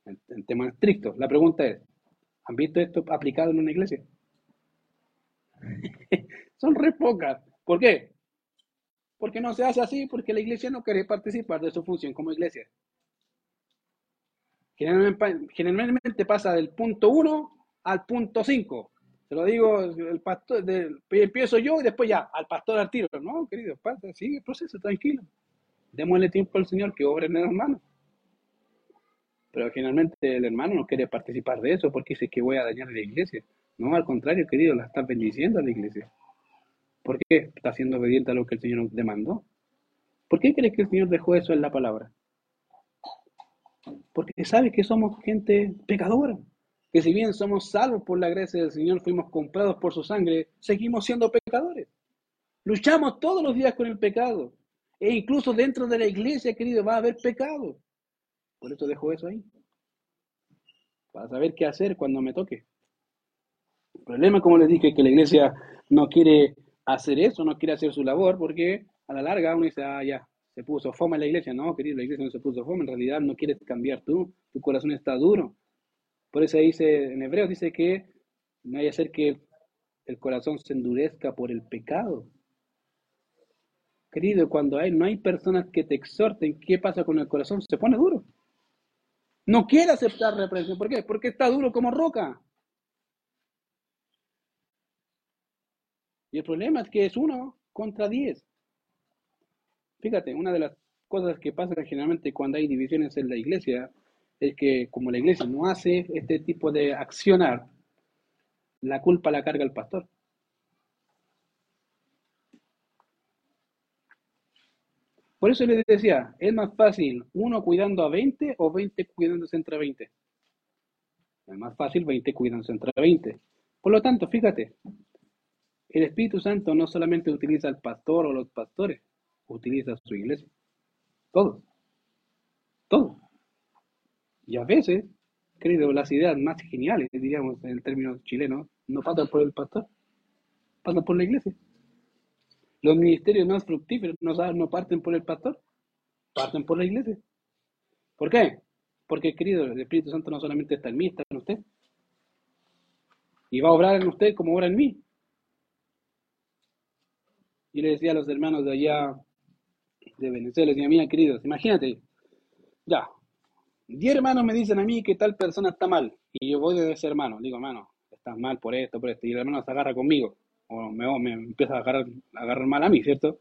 En, en temas estrictos. La pregunta es, ¿han visto esto aplicado en una iglesia? Son re pocas. ¿Por qué? Porque no se hace así, porque la iglesia no quiere participar de su función como iglesia. Generalmente, pasa del punto 1 al punto 5. Se lo digo, el pastor, empiezo yo y después ya, al pastor al tiro. No, querido, pasa, sigue el proceso, tranquilo. Démosle tiempo al Señor que obre en el hermano. Pero generalmente el hermano no quiere participar de eso porque dice que voy a dañar a la iglesia. No, al contrario, querido, la está bendiciendo a la iglesia. ¿Por qué está siendo obediente a lo que el Señor demandó? ¿Por qué crees que el Señor dejó eso en la palabra? Porque sabe que somos gente pecadora, que si bien somos salvos por la gracia del Señor, fuimos comprados por su sangre, seguimos siendo pecadores. Luchamos todos los días con el pecado. E incluso dentro de la iglesia, querido, va a haber pecado. Por eso dejo eso ahí. Para saber qué hacer cuando me toque. El problema, como les dije, es que la iglesia no quiere hacer eso, no quiere hacer su labor, porque a la larga uno dice, ah, ya, se puso fome la iglesia. No, querido, la iglesia no se puso fome, en realidad no quieres cambiar tú, tu corazón está duro. Por eso dice, en Hebreos dice que no hay que hacer que el corazón se endurezca por el pecado. Querido, cuando hay, no hay personas que te exhorten, ¿qué pasa con el corazón? Se pone duro. No quiere aceptar reprensión. ¿Por qué? Porque está duro como roca. Y el problema es que es uno contra diez. Fíjate, una de las cosas que pasa generalmente cuando hay divisiones en la iglesia es que como la iglesia no hace este tipo de accionar, la culpa la carga el pastor. Por eso les decía, es más fácil uno cuidando a 20 o 20 cuidándose entre 20. Es más fácil 20 cuidándose entre 20. Por lo tanto, fíjate, el Espíritu Santo no solamente utiliza al pastor o los pastores, utiliza su iglesia. Todos. Todos. Y a veces, querido, las ideas más geniales, diríamos en el término chileno, no pasan por el pastor, pasan por la iglesia. Los ministerios más fructíferos no, no parten por el pastor, parten por la iglesia. ¿Por qué? Porque, querido, el Espíritu Santo no solamente está en mí, está en usted. Y va a obrar en usted como obra en mí. Y le decía a los hermanos de allá de Venezuela, les decía, mira, queridos, imagínate, ya, diez hermanos me dicen a mí que tal persona está mal, y yo voy de ese hermano, digo, hermano, estás mal por esto, por esto, y el hermano se agarra conmigo, o me, me empieza a agarrar, a agarrar mal a mí, ¿cierto?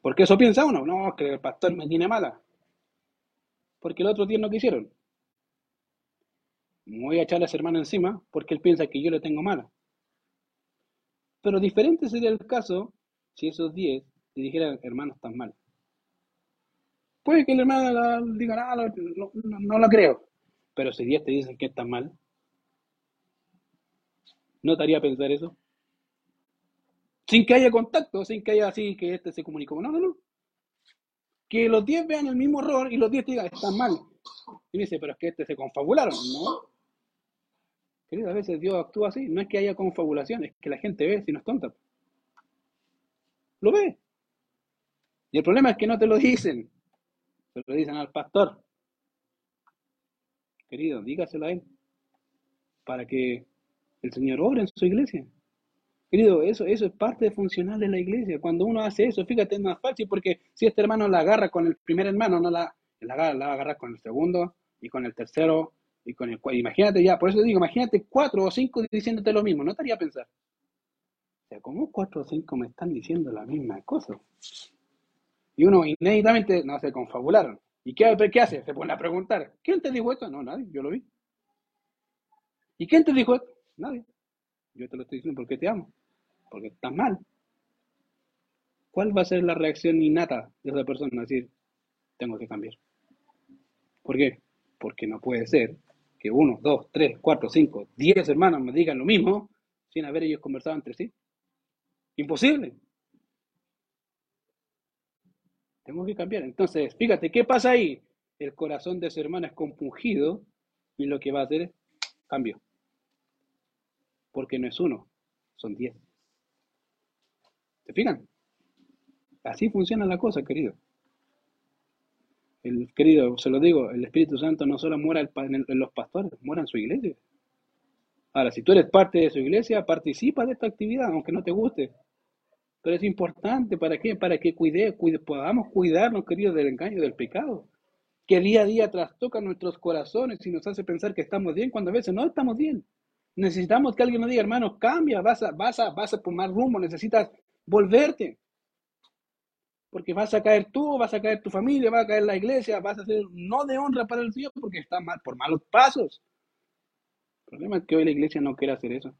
Porque eso piensa uno, no, que el pastor me tiene mala. Porque el otro día no quisieron. Me voy a echar a ese hermano encima porque él piensa que yo le tengo mala. Pero diferente sería el caso si esos 10 le dijeran, hermano, están mal. Puede que el hermano diga, ah, no, no, no lo creo. Pero si Dios te dice que está mal, ¿no te haría pensar eso? Sin que haya contacto, sin que haya así que este se comunicó. No, no, no. Que los 10 vean el mismo error y los 10 te digan, está mal. Y dice, pero es que este se confabularon, ¿no? Querido, a veces Dios actúa así. No es que haya confabulación, es que la gente ve si no es tonta. Lo ve. Y el problema es que no te lo dicen. Se lo dicen al pastor. Querido, dígaselo a él. Para que el Señor obre en su iglesia. Querido, eso, eso es parte funcional de la iglesia. Cuando uno hace eso, fíjate, es más fácil porque si este hermano la agarra con el primer hermano, no la, la, la va con el segundo y con el tercero y con el. Imagínate ya, por eso digo, imagínate cuatro o cinco diciéndote lo mismo. No estaría a pensar. O sea, ¿cómo cuatro o cinco me están diciendo la misma cosa? Y uno inéditamente no se confabularon. ¿Y qué, qué hace? Se pone a preguntar. ¿Quién te dijo esto? No, nadie, yo lo vi. ¿Y quién te dijo esto? Nadie. Yo te lo estoy diciendo porque te amo. Porque estás mal. ¿Cuál va a ser la reacción innata de esa persona? Decir, tengo que cambiar. ¿Por qué? Porque no puede ser que uno, dos, tres, cuatro, cinco, diez hermanos me digan lo mismo sin haber ellos conversado entre sí. Imposible. Tengo que cambiar. Entonces, fíjate, ¿qué pasa ahí? El corazón de ese hermano es compungido y lo que va a hacer es cambio. Porque no es uno, son diez. ¿Se fijan? Así funciona la cosa, querido. El querido, se lo digo, el Espíritu Santo no solo muera en, los pastores, muera en su iglesia. Ahora, si tú eres parte de su iglesia, participa de esta actividad, aunque no te guste. Pero es importante, ¿para qué? Para que cuide, cuide, podamos cuidarnos, queridos, del engaño del pecado. Que día a día trastoca nuestros corazones y nos hace pensar que estamos bien cuando a veces no estamos bien. Necesitamos que alguien nos diga, hermano, cambia, vas a, vas a, vas a tomar rumbo, necesitas volverte. Porque vas a caer tú, vas a caer tu familia, va a caer la iglesia, vas a ser no de honra para el Señor porque está mal, por malos pasos. El problema es que hoy la iglesia no quiere hacer eso.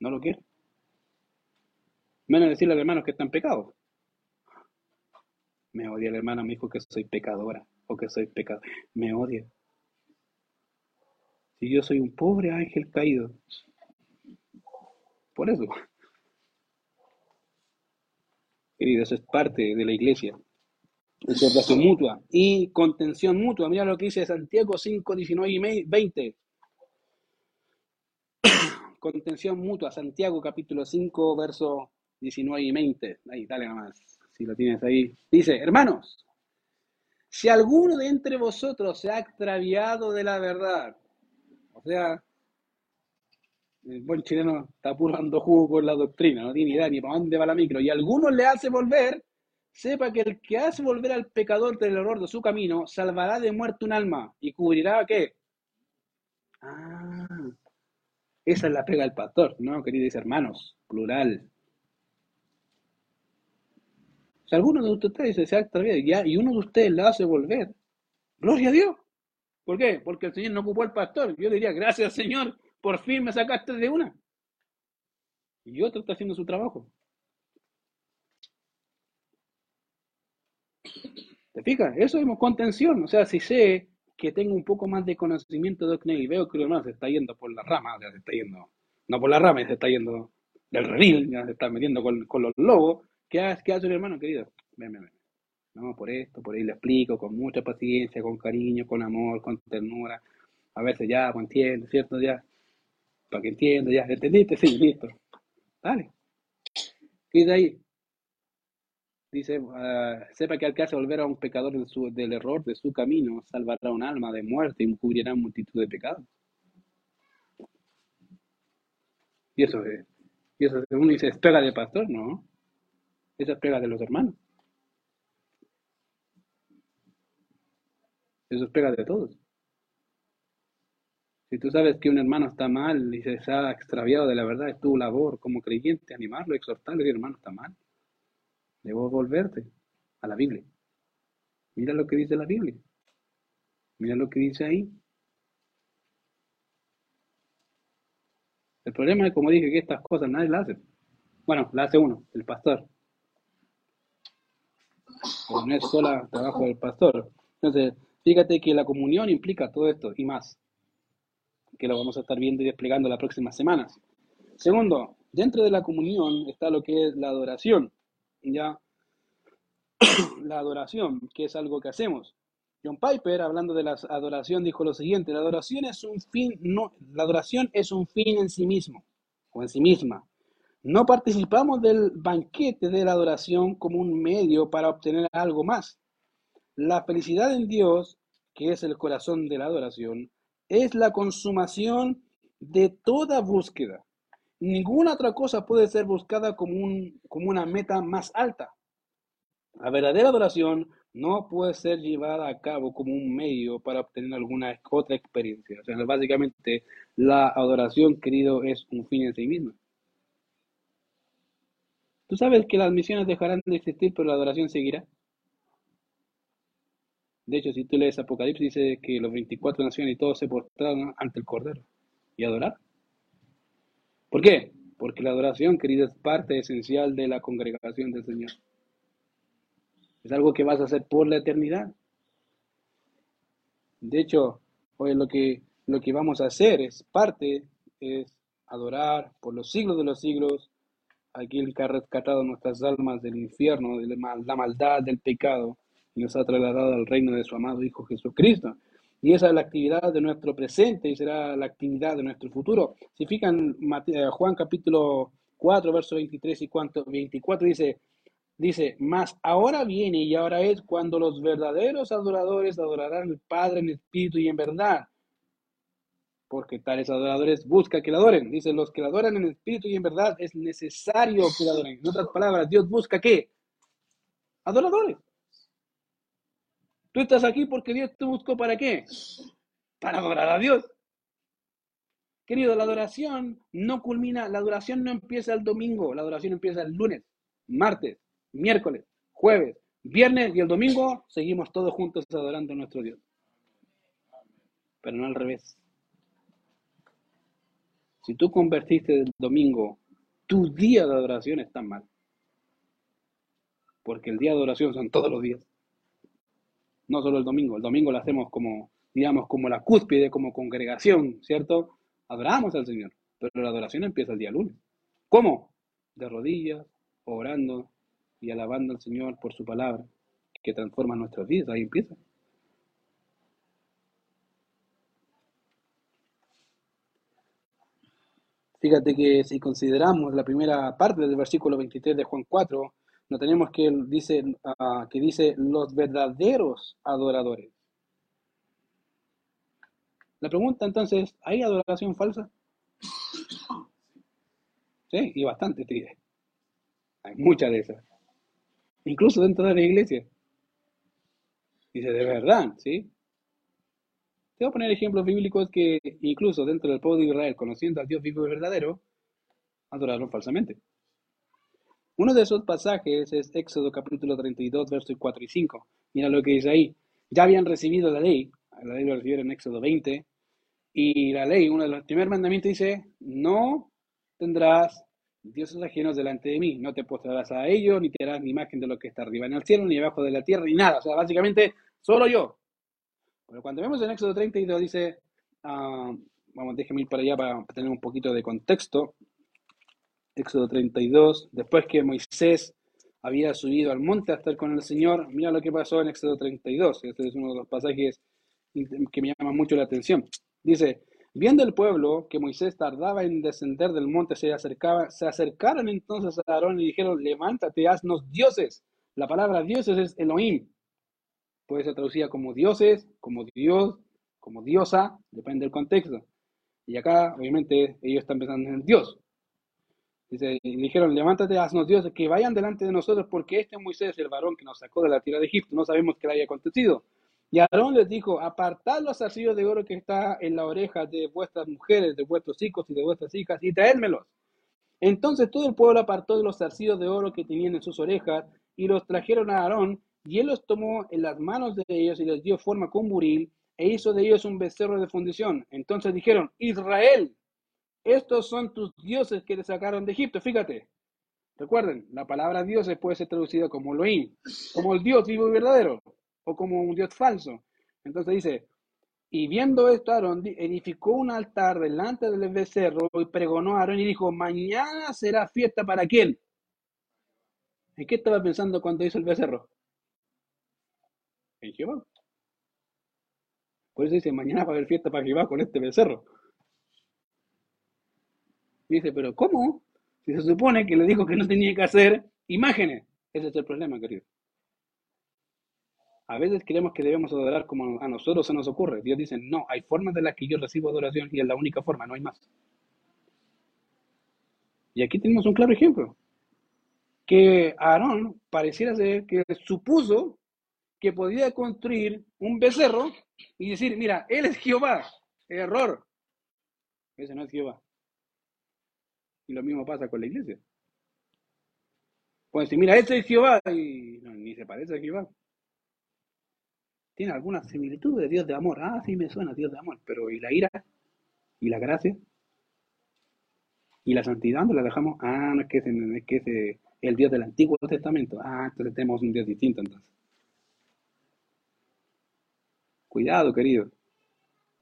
No lo quiere. Menos decirle al hermano que está en pecado. Me odia el hermano, me dijo que soy pecadora o que soy pecador. Me odia. Si yo soy un pobre ángel caído. Por eso. Querido, eso es parte de la iglesia. Exhortación mutua y contención mutua. Mira lo que dice Santiago 5, 19 y 20 contención mutua, Santiago capítulo 5, verso 19 y 20. Ahí, dale nomás, si lo tienes ahí. Dice, hermanos, si alguno de entre vosotros se ha extraviado de la verdad, o sea, el buen chileno está apurando jugo con la doctrina, no tiene idea ni para dónde va la micro, y alguno le hace volver, sepa que el que hace volver al pecador del error de su camino, salvará de muerte un alma y cubrirá qué? Ah, esa es la pega del pastor, ¿no, queridos hermanos? Plural. Si alguno de ustedes se ya, y uno de ustedes la hace volver, gloria a Dios. ¿Por qué? Porque el Señor no ocupó al pastor. Yo diría, gracias Señor, por fin me sacaste de una. Y otro está haciendo su trabajo. ¿Te fijas? Eso es contención. O sea, si sé que tengo un poco más de conocimiento de doctrina y veo que hermano se está yendo por la rama, ya se está yendo, no por la rama, se está yendo del redil, ya se está metiendo con, con los lobos, ¿Qué hace, qué hace el hermano, querido? Ven, ven, ven. No, por esto, por ahí le explico, con mucha paciencia, con cariño, con amor, con ternura. A veces ya, pues entiende, ¿cierto? Ya, para que entienda, ya, ¿entendiste? Sí, listo. Dale. ¿Qué dice ahí? Dice, uh, sepa que al hace volver a un pecador del, su, del error de su camino, salvará un alma de muerte y cubrirá multitud de pecados. Y eso es, y uno dice, espera de pastor, ¿no? Esa es pega de los hermanos. Eso es pega de todos. Si tú sabes que un hermano está mal y se ha extraviado de la verdad, es tu labor como creyente animarlo, exhortarle, que hermano está mal. Debo volverte a la Biblia. Mira lo que dice la Biblia. Mira lo que dice ahí. El problema es, como dije, que estas cosas nadie las hace. Bueno, la hace uno, el pastor. No es solo trabajo del pastor. Entonces, fíjate que la comunión implica todo esto y más, que lo vamos a estar viendo y desplegando las próximas semanas. Segundo, dentro de la comunión está lo que es la adoración. Ya, la adoración, que es algo que hacemos. John Piper, hablando de la adoración, dijo lo siguiente: la adoración es un fin, no, la adoración es un fin en sí mismo o en sí misma. No participamos del banquete de la adoración como un medio para obtener algo más. La felicidad en Dios, que es el corazón de la adoración, es la consumación de toda búsqueda. Ninguna otra cosa puede ser buscada como, un, como una meta más alta. La verdadera adoración no puede ser llevada a cabo como un medio para obtener alguna otra experiencia. O sea, básicamente la adoración, querido, es un fin en sí mismo. ¿Tú sabes que las misiones dejarán de existir, pero la adoración seguirá? De hecho, si tú lees Apocalipsis, dice que los 24 naciones y todos se postraron ante el Cordero y adorar. ¿Por qué? Porque la adoración, querido, es parte esencial de la congregación del Señor. Es algo que vas a hacer por la eternidad. De hecho, hoy lo que, lo que vamos a hacer es parte, es adorar por los siglos de los siglos aquel que ha rescatado nuestras almas del infierno, de la maldad, del pecado, y nos ha trasladado al reino de su amado Hijo Jesucristo. Y esa es la actividad de nuestro presente y será la actividad de nuestro futuro. Si fijan, eh, Juan capítulo 4, verso 23 y 24 dice, dice, mas ahora viene y ahora es cuando los verdaderos adoradores adorarán al Padre en espíritu y en verdad porque tales adoradores buscan que le adoren. Dice, los que le adoran en espíritu y en verdad es necesario que le adoren. En otras palabras, Dios busca qué? Adoradores. Tú estás aquí porque Dios te buscó para qué? Para adorar a Dios. Querido, la adoración no culmina, la adoración no empieza el domingo, la adoración empieza el lunes, martes, miércoles, jueves, viernes y el domingo seguimos todos juntos adorando a nuestro Dios. Pero no al revés. Si tú convertiste el domingo, tu día de adoración está mal. Porque el día de adoración son todos los días. No solo el domingo. El domingo lo hacemos como, digamos, como la cúspide, como congregación, ¿cierto? Adoramos al Señor. Pero la adoración empieza el día lunes. ¿Cómo? De rodillas, orando y alabando al Señor por su palabra, que transforma nuestras vidas. Ahí empieza. Fíjate que si consideramos la primera parte del versículo 23 de Juan 4, no tenemos que dice, ah, que dice los verdaderos adoradores. La pregunta entonces, ¿hay adoración falsa? Sí, y bastante, te Hay muchas de esas. Incluso dentro de la iglesia. Dice, de verdad, ¿sí? Te voy a poner ejemplos bíblicos que incluso dentro del pueblo de Israel, conociendo al Dios vivo y verdadero, adoraron falsamente. Uno de esos pasajes es Éxodo capítulo 32, versos 4 y 5. Mira lo que dice ahí. Ya habían recibido la ley, la ley lo recibieron en Éxodo 20, y la ley, uno de los primeros mandamientos dice, no tendrás dioses ajenos delante de mí, no te postrarás a ellos, ni te harás ni imagen de lo que está arriba en el cielo, ni abajo de la tierra, ni nada. O sea, básicamente, solo yo. Pero cuando vemos en Éxodo 32 dice, uh, vamos, déjeme ir para allá para tener un poquito de contexto. Éxodo 32, después que Moisés había subido al monte a estar con el Señor, mira lo que pasó en Éxodo 32. Este es uno de los pasajes que me llama mucho la atención. Dice, viendo el pueblo que Moisés tardaba en descender del monte, se, acercaba, se acercaron entonces a Aarón y dijeron, levántate, haznos dioses. La palabra dioses es Elohim, puede ser traducida como dioses, como Dios, como diosa, depende del contexto. Y acá, obviamente, ellos están pensando en Dios. Dijeron, levántate, haznos dioses que vayan delante de nosotros, porque este Moisés, el varón que nos sacó de la tierra de Egipto, no sabemos qué le haya acontecido. Y Aarón les dijo, apartad los arcillos de oro que está en la oreja de vuestras mujeres, de vuestros hijos y de vuestras hijas, y traédmelos. Entonces todo el pueblo apartó los zarcillos de oro que tenían en sus orejas, y los trajeron a Aarón, y él los tomó en las manos de ellos y les dio forma con buril e hizo de ellos un becerro de fundición. Entonces dijeron, Israel, estos son tus dioses que te sacaron de Egipto. Fíjate, Recuerden, la palabra Dios se puede ser traducida como Elohim, como el Dios vivo y verdadero, o como un Dios falso. Entonces dice, y viendo esto, Aarón edificó un altar delante del becerro y pregonó a Aarón y dijo, mañana será fiesta para quién. ¿En qué estaba pensando cuando hizo el becerro? En Jehová. Por eso dice, mañana va a haber fiesta para Jehová con este becerro. Dice, pero ¿cómo? Si se supone que le dijo que no tenía que hacer imágenes. Ese es el problema, querido. A veces creemos que debemos adorar como a nosotros se nos ocurre. Dios dice, no, hay formas de las que yo recibo adoración y es la única forma, no hay más. Y aquí tenemos un claro ejemplo. Que Aarón pareciera ser que supuso que podía construir un becerro y decir, mira, él es Jehová. Error. Ese no es Jehová. Y lo mismo pasa con la iglesia. Pueden decir, mira, ese es Jehová y ni se parece a Jehová tiene alguna similitud de Dios de amor. Ah, sí me suena Dios de amor, pero ¿y la ira? ¿Y la gracia? ¿Y la santidad? ¿Dónde la dejamos? Ah, no es que es, es, que es el Dios del Antiguo Testamento. Ah, entonces tenemos un Dios distinto entonces. Cuidado, querido,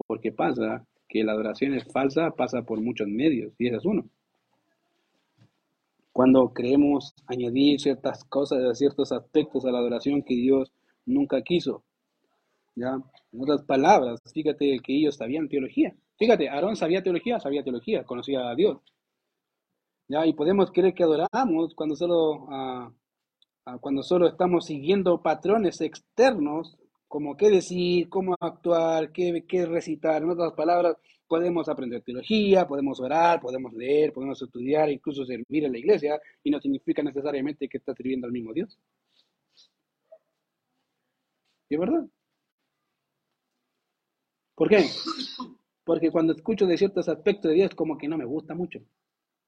porque pasa que la adoración es falsa, pasa por muchos medios, y ese es uno. Cuando creemos añadir ciertas cosas, ciertos aspectos a la adoración que Dios nunca quiso, ¿ya? En otras palabras, fíjate que ellos sabían teología. Fíjate, Aarón sabía teología, sabía teología, conocía a Dios. ¿Ya? Y podemos creer que adoramos cuando solo, ah, ah, cuando solo estamos siguiendo patrones externos, como qué decir, cómo actuar, qué, qué recitar. En otras palabras, podemos aprender teología, podemos orar, podemos leer, podemos estudiar, incluso servir en la iglesia, y no significa necesariamente que estás sirviendo al mismo Dios. ¿Y es verdad? ¿Por qué? Porque cuando escucho de ciertos aspectos de Dios, como que no me gusta mucho.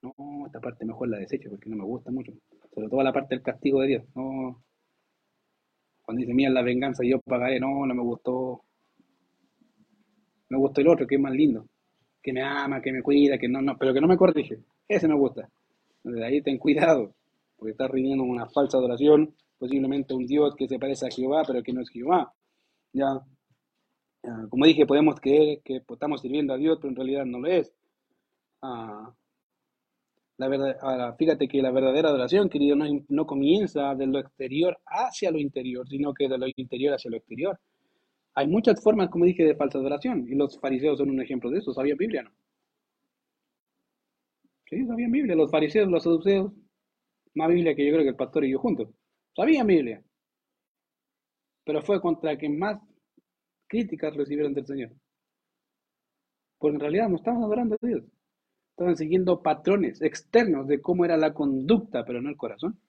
No, esta parte mejor la desecho porque no me gusta mucho. Sobre todo la parte del castigo de Dios. No. Cuando dice, mía la venganza, yo pagaré. No, no me gustó. Me gustó el otro, que es más lindo. Que me ama, que me cuida, que no, no, pero que no me corrige. Ese me gusta. Desde ahí ten cuidado, porque estás rindiendo una falsa adoración, posiblemente un Dios que se parece a Jehová, pero que no es Jehová. Ya, como dije, podemos creer que estamos sirviendo a Dios, pero en realidad no lo es. Ah, la verdad, fíjate que la verdadera adoración, querido, no, no comienza de lo exterior hacia lo interior, sino que de lo interior hacia lo exterior. Hay muchas formas, como dije, de falsa adoración, y los fariseos son un ejemplo de eso. ¿Sabían Biblia, no? Sí, sabían Biblia. Los fariseos, los saduceos, más Biblia que yo creo que el pastor y yo juntos. Sabían Biblia. Pero fue contra quien más críticas recibieron del Señor. Porque en realidad no estaban adorando a Dios. Estaban siguiendo patrones externos de cómo era la conducta, pero no el corazón.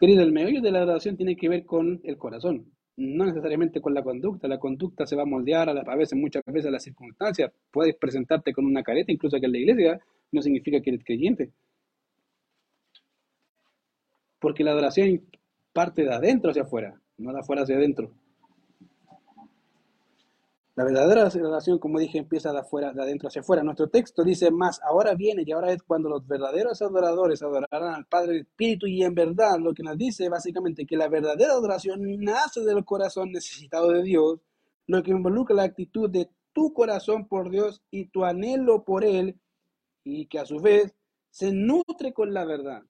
Querido, el meollo de la adoración tiene que ver con el corazón, no necesariamente con la conducta. La conducta se va a moldear a, la, a veces, muchas veces a las circunstancias. Puedes presentarte con una careta, incluso que en la iglesia, no significa que eres creyente. Porque la adoración parte de adentro hacia afuera no de afuera hacia adentro. La verdadera relación, como dije, empieza de afuera, de adentro hacia afuera. Nuestro texto dice más, ahora viene y ahora es cuando los verdaderos adoradores adorarán al Padre del Espíritu y en verdad lo que nos dice básicamente que la verdadera adoración nace del corazón necesitado de Dios, lo que involucra la actitud de tu corazón por Dios y tu anhelo por Él y que a su vez se nutre con la verdad.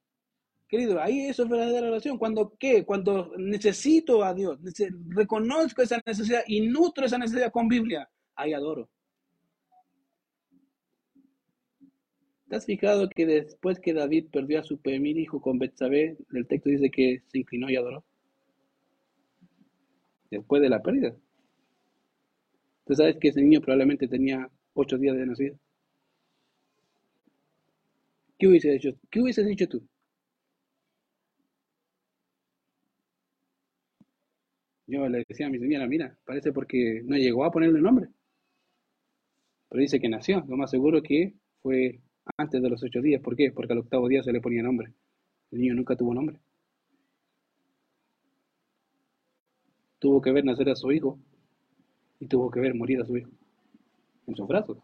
Querido, ahí eso es verdadera oración. Cuando qué? Cuando necesito a Dios, reconozco esa necesidad y nutro esa necesidad con Biblia, ahí adoro. ¿Te has fijado que después que David perdió a su primer hijo con Betsabé, el texto dice que se inclinó y adoró? Después de la pérdida. ¿Tú sabes que ese niño probablemente tenía ocho días de nacido? ¿Qué hubiese dicho, ¿Qué hubieses dicho tú? Yo le decía a mi señora, mira, parece porque no llegó a ponerle nombre. Pero dice que nació. Lo más seguro que fue antes de los ocho días. ¿Por qué? Porque al octavo día se le ponía nombre. El niño nunca tuvo nombre. Tuvo que ver nacer a su hijo y tuvo que ver morir a su hijo en sus brazos.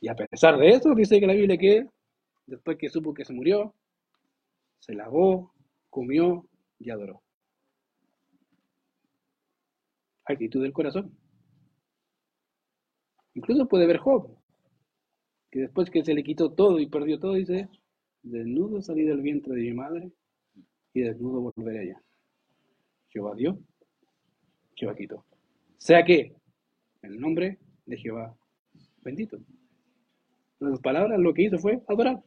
Y a pesar de eso, dice que la Biblia que después que supo que se murió, se lavó, comió y adoró. Actitud del corazón. Incluso puede ver Job, que después que se le quitó todo y perdió todo, dice, desnudo salí del vientre de mi madre y desnudo volveré allá. Jehová dio, Jehová quitó. Sea que, el nombre de Jehová bendito. En otras palabras, lo que hizo fue adorar.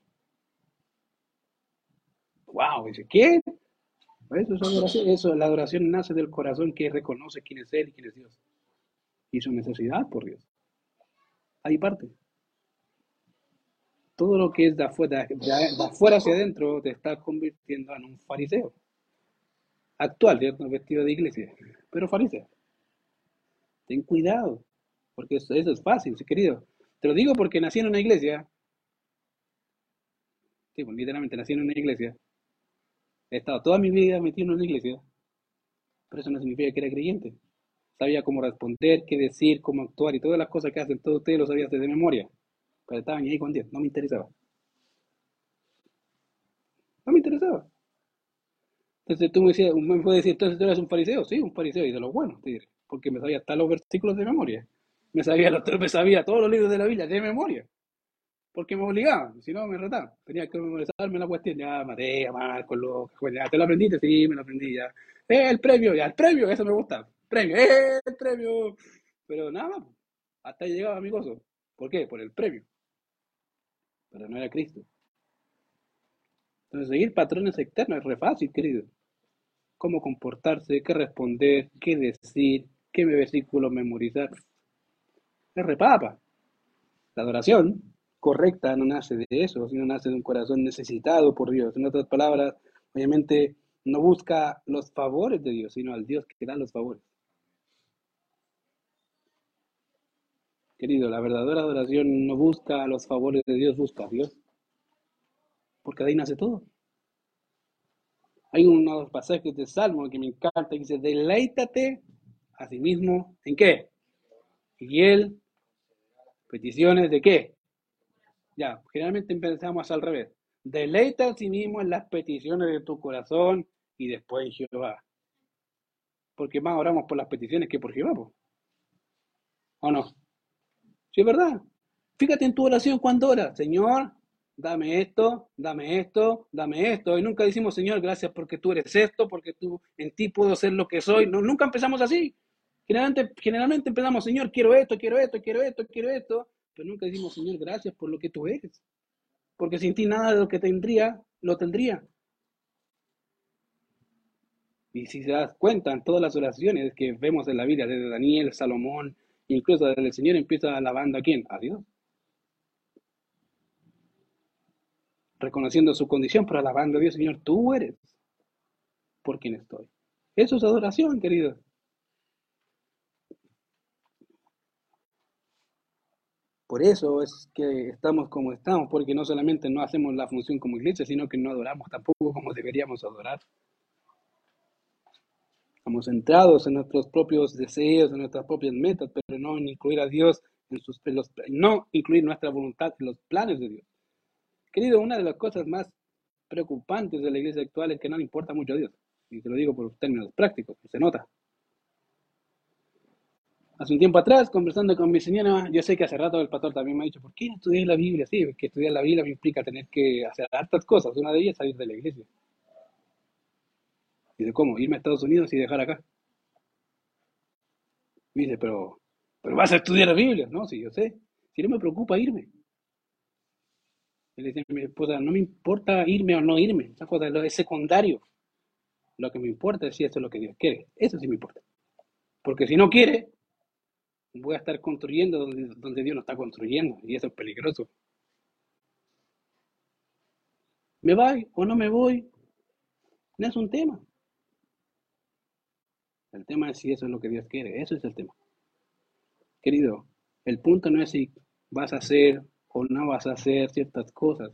Wow, dice, ¿qué? Eso es adoración. Eso, la adoración nace del corazón que reconoce quién es Él y quién es Dios. Y su necesidad por Dios. Ahí parte. Todo lo que es de afuera, de afuera hacia adentro te está convirtiendo en un fariseo. Actual, ¿cierto? Vestido de iglesia. Pero fariseo. Ten cuidado. Porque eso, eso es fácil, querido. Te lo digo porque nací en una iglesia. Sí, pues, literalmente nací en una iglesia. He estado toda mi vida metido en una iglesia. Pero eso no significa que era creyente. Sabía cómo responder, qué decir, cómo actuar y todas las cosas que hacen todos ustedes lo sabías de memoria. Pero estaban ahí con Dios. No me interesaba. No me interesaba. Entonces tú me, decías, me puedes decir, entonces tú eres un fariseo. Sí, un fariseo y de los buenos, te diré. Porque me sabía hasta los versículos de memoria. Me sabía, me sabía todos los libros de la Biblia de memoria. Porque me obligaban, si no me retaban. Tenía que memorizarme la cuestión. Ya, Mateo, Marco, lo ya, ¿te lo aprendiste? Sí, me lo aprendí ya. Eh, el premio, ya, el premio, eso me gusta. Premio, eh, el premio. Pero nada más, hasta llegaba mi gozo. ¿Por qué? Por el premio. Pero no era Cristo. Entonces, seguir patrones externos es re fácil, querido. Cómo comportarse, qué responder, qué decir, qué versículo memorizar. Es repapa. La adoración correcta no nace de eso, sino nace de un corazón necesitado por Dios. En otras palabras, obviamente no busca los favores de Dios, sino al Dios que da los favores. Querido, la verdadera adoración no busca los favores de Dios, busca a Dios. Porque de ahí nace todo. Hay unos pasajes de Salmo que me encanta, que dice, deleítate a sí mismo, ¿en qué? Y él, peticiones de qué? Ya, generalmente empezamos al revés. Deleita a sí mismo en las peticiones de tu corazón y después en Jehová. Porque más oramos por las peticiones que por Jehová, ¿o no? Sí, es verdad. Fíjate en tu oración cuando oras, Señor, dame esto, dame esto, dame esto. Y nunca decimos, Señor, gracias porque tú eres esto, porque tú en ti puedo ser lo que soy. No, nunca empezamos así. Generalmente, generalmente empezamos, Señor, quiero esto, quiero esto, quiero esto, quiero esto. Pero nunca decimos, Señor, gracias por lo que tú eres. Porque sin ti nada de lo que tendría, lo tendría. Y si se das cuenta, en todas las oraciones que vemos en la Biblia, desde Daniel, Salomón, Incluso el Señor empieza alabando a quién? A Dios. Reconociendo su condición, pero alabando a Dios, Señor, tú eres por quien estoy. Eso es adoración, querido. Por eso es que estamos como estamos, porque no solamente no hacemos la función como iglesia, sino que no adoramos tampoco como deberíamos adorar. Estamos centrados en nuestros propios deseos, en nuestras propias metas, pero no en incluir a Dios en sus los, no incluir nuestra voluntad en los planes de Dios. Querido, una de las cosas más preocupantes de la iglesia actual es que no le importa mucho a Dios. Y te lo digo por términos prácticos, se nota. Hace un tiempo atrás, conversando con mi señora, yo sé que hace rato el pastor también me ha dicho, ¿por qué estudiar la Biblia? Sí, porque estudiar la Biblia implica tener que hacer hartas cosas. Una de ellas es salir de la iglesia. Dice, ¿cómo? ¿Irme a Estados Unidos y dejar acá? dice, pero, pero vas a estudiar la Biblia. No, sí, yo sé. Si no me preocupa irme. Le dice mi esposa, no me importa irme o no irme. Esa cosa es secundario. Lo que me importa es si eso es lo que Dios quiere. Eso sí me importa. Porque si no quiere, voy a estar construyendo donde, donde Dios no está construyendo. Y eso es peligroso. ¿Me voy o no me voy? No es un tema. El tema es si eso es lo que Dios quiere. Eso es el tema. Querido, el punto no es si vas a hacer o no vas a hacer ciertas cosas.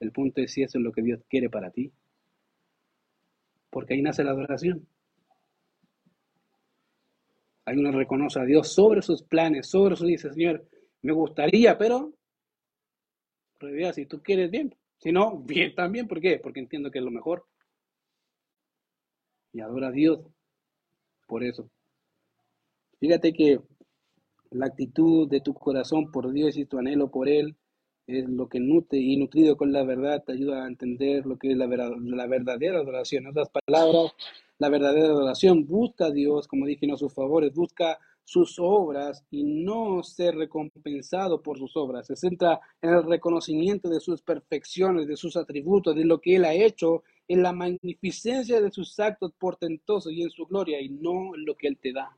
El punto es si eso es lo que Dios quiere para ti. Porque ahí nace la adoración. Ahí uno reconoce a Dios sobre sus planes, sobre su dice, Señor, me gustaría, pero prioridad. Si tú quieres, bien. Si no, bien también. ¿Por qué? Porque entiendo que es lo mejor. Y adora a Dios por eso. Fíjate que la actitud de tu corazón por Dios y tu anhelo por Él es lo que nutre y nutrido con la verdad te ayuda a entender lo que es la, la verdadera adoración. En otras palabras, la verdadera adoración busca a Dios, como dije, no sus favores, busca sus obras y no ser recompensado por sus obras. Se centra en el reconocimiento de sus perfecciones, de sus atributos, de lo que Él ha hecho, en la magnificencia de sus actos portentosos y en su gloria y no en lo que Él te da.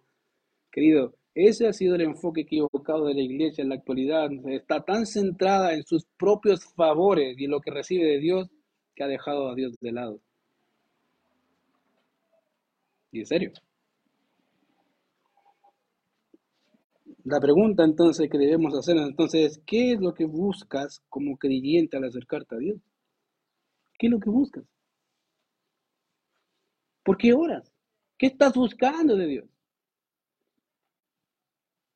Querido, ese ha sido el enfoque equivocado de la iglesia en la actualidad. Está tan centrada en sus propios favores y en lo que recibe de Dios que ha dejado a Dios de lado. En serio. La pregunta entonces que debemos hacer entonces es, ¿qué es lo que buscas como creyente al acercarte a Dios? ¿Qué es lo que buscas? ¿Por qué oras? ¿Qué estás buscando de Dios?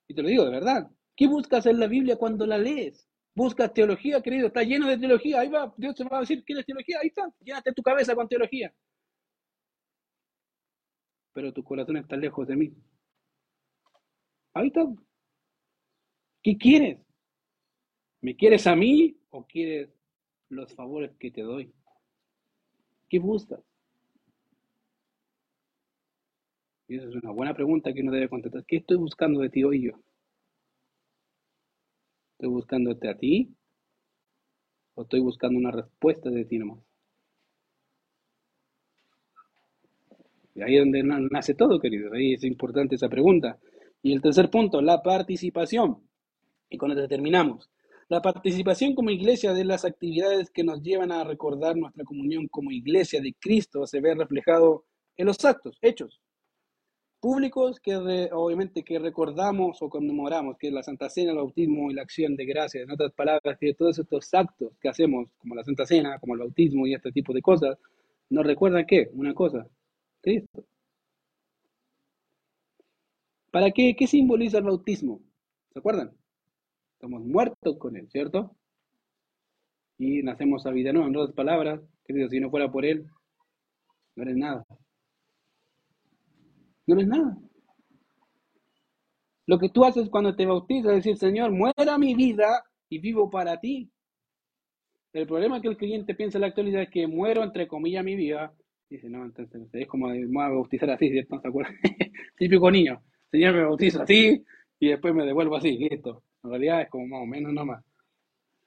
Y te lo digo de verdad. ¿Qué buscas en la Biblia cuando la lees? Buscas teología, querido. Está lleno de teología. Ahí va. Dios te va a decir, ¿quieres teología? Ahí está. Llénate tu cabeza con teología. Pero tu corazón está lejos de mí. Ahí está. ¿Qué quieres? ¿Me quieres a mí o quieres los favores que te doy? ¿Qué buscas? Y esa es una buena pregunta que uno debe contestar. ¿Qué estoy buscando de ti hoy yo? ¿Estoy buscándote a ti? ¿O estoy buscando una respuesta de ti nomás? Y ahí es donde nace todo, querido. Ahí es importante esa pregunta. Y el tercer punto, la participación. Y con esto terminamos. La participación como iglesia de las actividades que nos llevan a recordar nuestra comunión como iglesia de Cristo se ve reflejado en los actos, hechos, públicos que obviamente que recordamos o conmemoramos, que es la Santa Cena, el bautismo y la acción de gracias. En otras palabras, que todos estos actos que hacemos, como la Santa Cena, como el bautismo y este tipo de cosas, nos recuerdan qué? Una cosa, Cristo. ¿Para qué? ¿Qué simboliza el bautismo? ¿Se acuerdan? Estamos muertos con Él, ¿cierto? Y nacemos a vida nueva. En otras palabras, querido, si no fuera por Él, no eres nada. No es nada. Lo que tú haces cuando te bautizas es decir, Señor, muera mi vida y vivo para ti. El problema que el cliente piensa en la actualidad es que muero, entre comillas, mi vida. Dice, no, entonces es como me voy a bautizar así, ¿cierto? Típico niño. Señor, me bautizo así y después me devuelvo así, listo. En realidad es como más o menos nomás.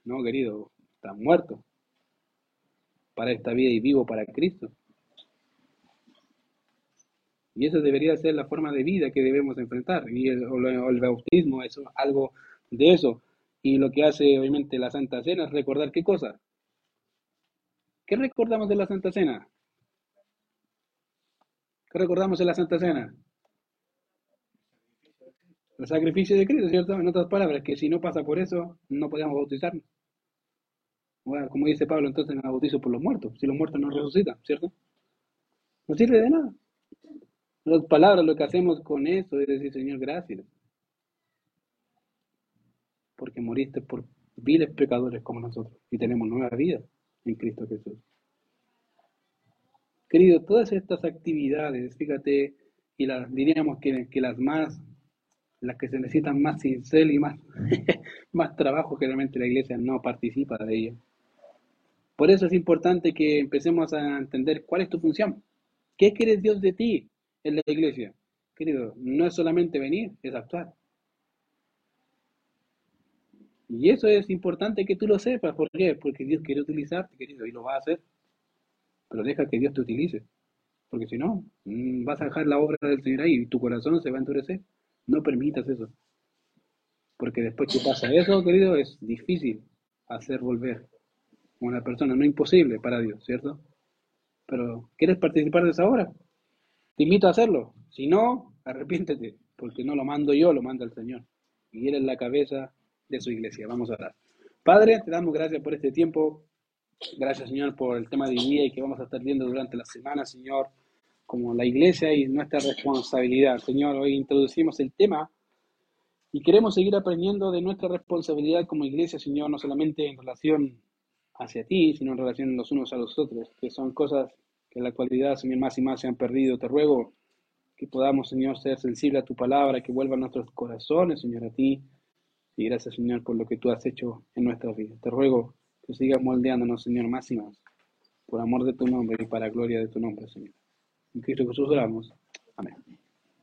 No, querido, estás muerto para esta vida y vivo para Cristo. Y eso debería ser la forma de vida que debemos enfrentar. Y el, el, bautismo es algo de eso. Y lo que hace obviamente la Santa Cena es recordar qué cosa. ¿Qué recordamos de la Santa Cena? ¿Qué recordamos de la Santa Cena? El sacrificio de Cristo, ¿cierto? En otras palabras, que si no pasa por eso, no podemos bautizarnos. Bueno, como dice Pablo, entonces me bautizo por los muertos, si los muertos no resucitan, ¿cierto? No sirve de nada. Las palabras, lo que hacemos con eso es decir, Señor, gracias. Porque moriste por viles pecadores como nosotros y tenemos nueva vida en Cristo Jesús. Querido, todas estas actividades, fíjate, y las diríamos que, que las más, las que se necesitan más sincero y más, más trabajo, generalmente la iglesia no participa de ellas. Por eso es importante que empecemos a entender cuál es tu función. ¿Qué quiere Dios de ti? en la iglesia. Querido, no es solamente venir, es actuar. Y eso es importante que tú lo sepas. ¿Por qué? Porque Dios quiere utilizarte, querido, y lo va a hacer. Pero deja que Dios te utilice. Porque si no, mm, vas a dejar la obra del Señor ahí y tu corazón se va a endurecer. No permitas eso. Porque después que pasa eso, querido, es difícil hacer volver a una persona. No imposible para Dios, ¿cierto? Pero, ¿quieres participar de esa obra? Te invito a hacerlo. Si no, arrepiéntete, porque no lo mando yo, lo manda el Señor. Y Él es la cabeza de su iglesia. Vamos a orar. Padre, te damos gracias por este tiempo. Gracias, Señor, por el tema de día y que vamos a estar viendo durante la semana, Señor, como la iglesia y nuestra responsabilidad. Señor, hoy introducimos el tema Y queremos seguir aprendiendo de nuestra responsabilidad como iglesia, Señor, no solamente en relación hacia ti, sino en relación los unos a los otros, que son cosas que en la actualidad, Señor, más y más se han perdido. Te ruego que podamos, Señor, ser sensibles a tu palabra, que vuelvan nuestros corazones, Señor, a ti. Y gracias, Señor, por lo que tú has hecho en nuestra vida. Te ruego que sigas moldeándonos, Señor, más y más, por amor de tu nombre y para gloria de tu nombre, Señor. En Cristo Jesús oramos. Amén.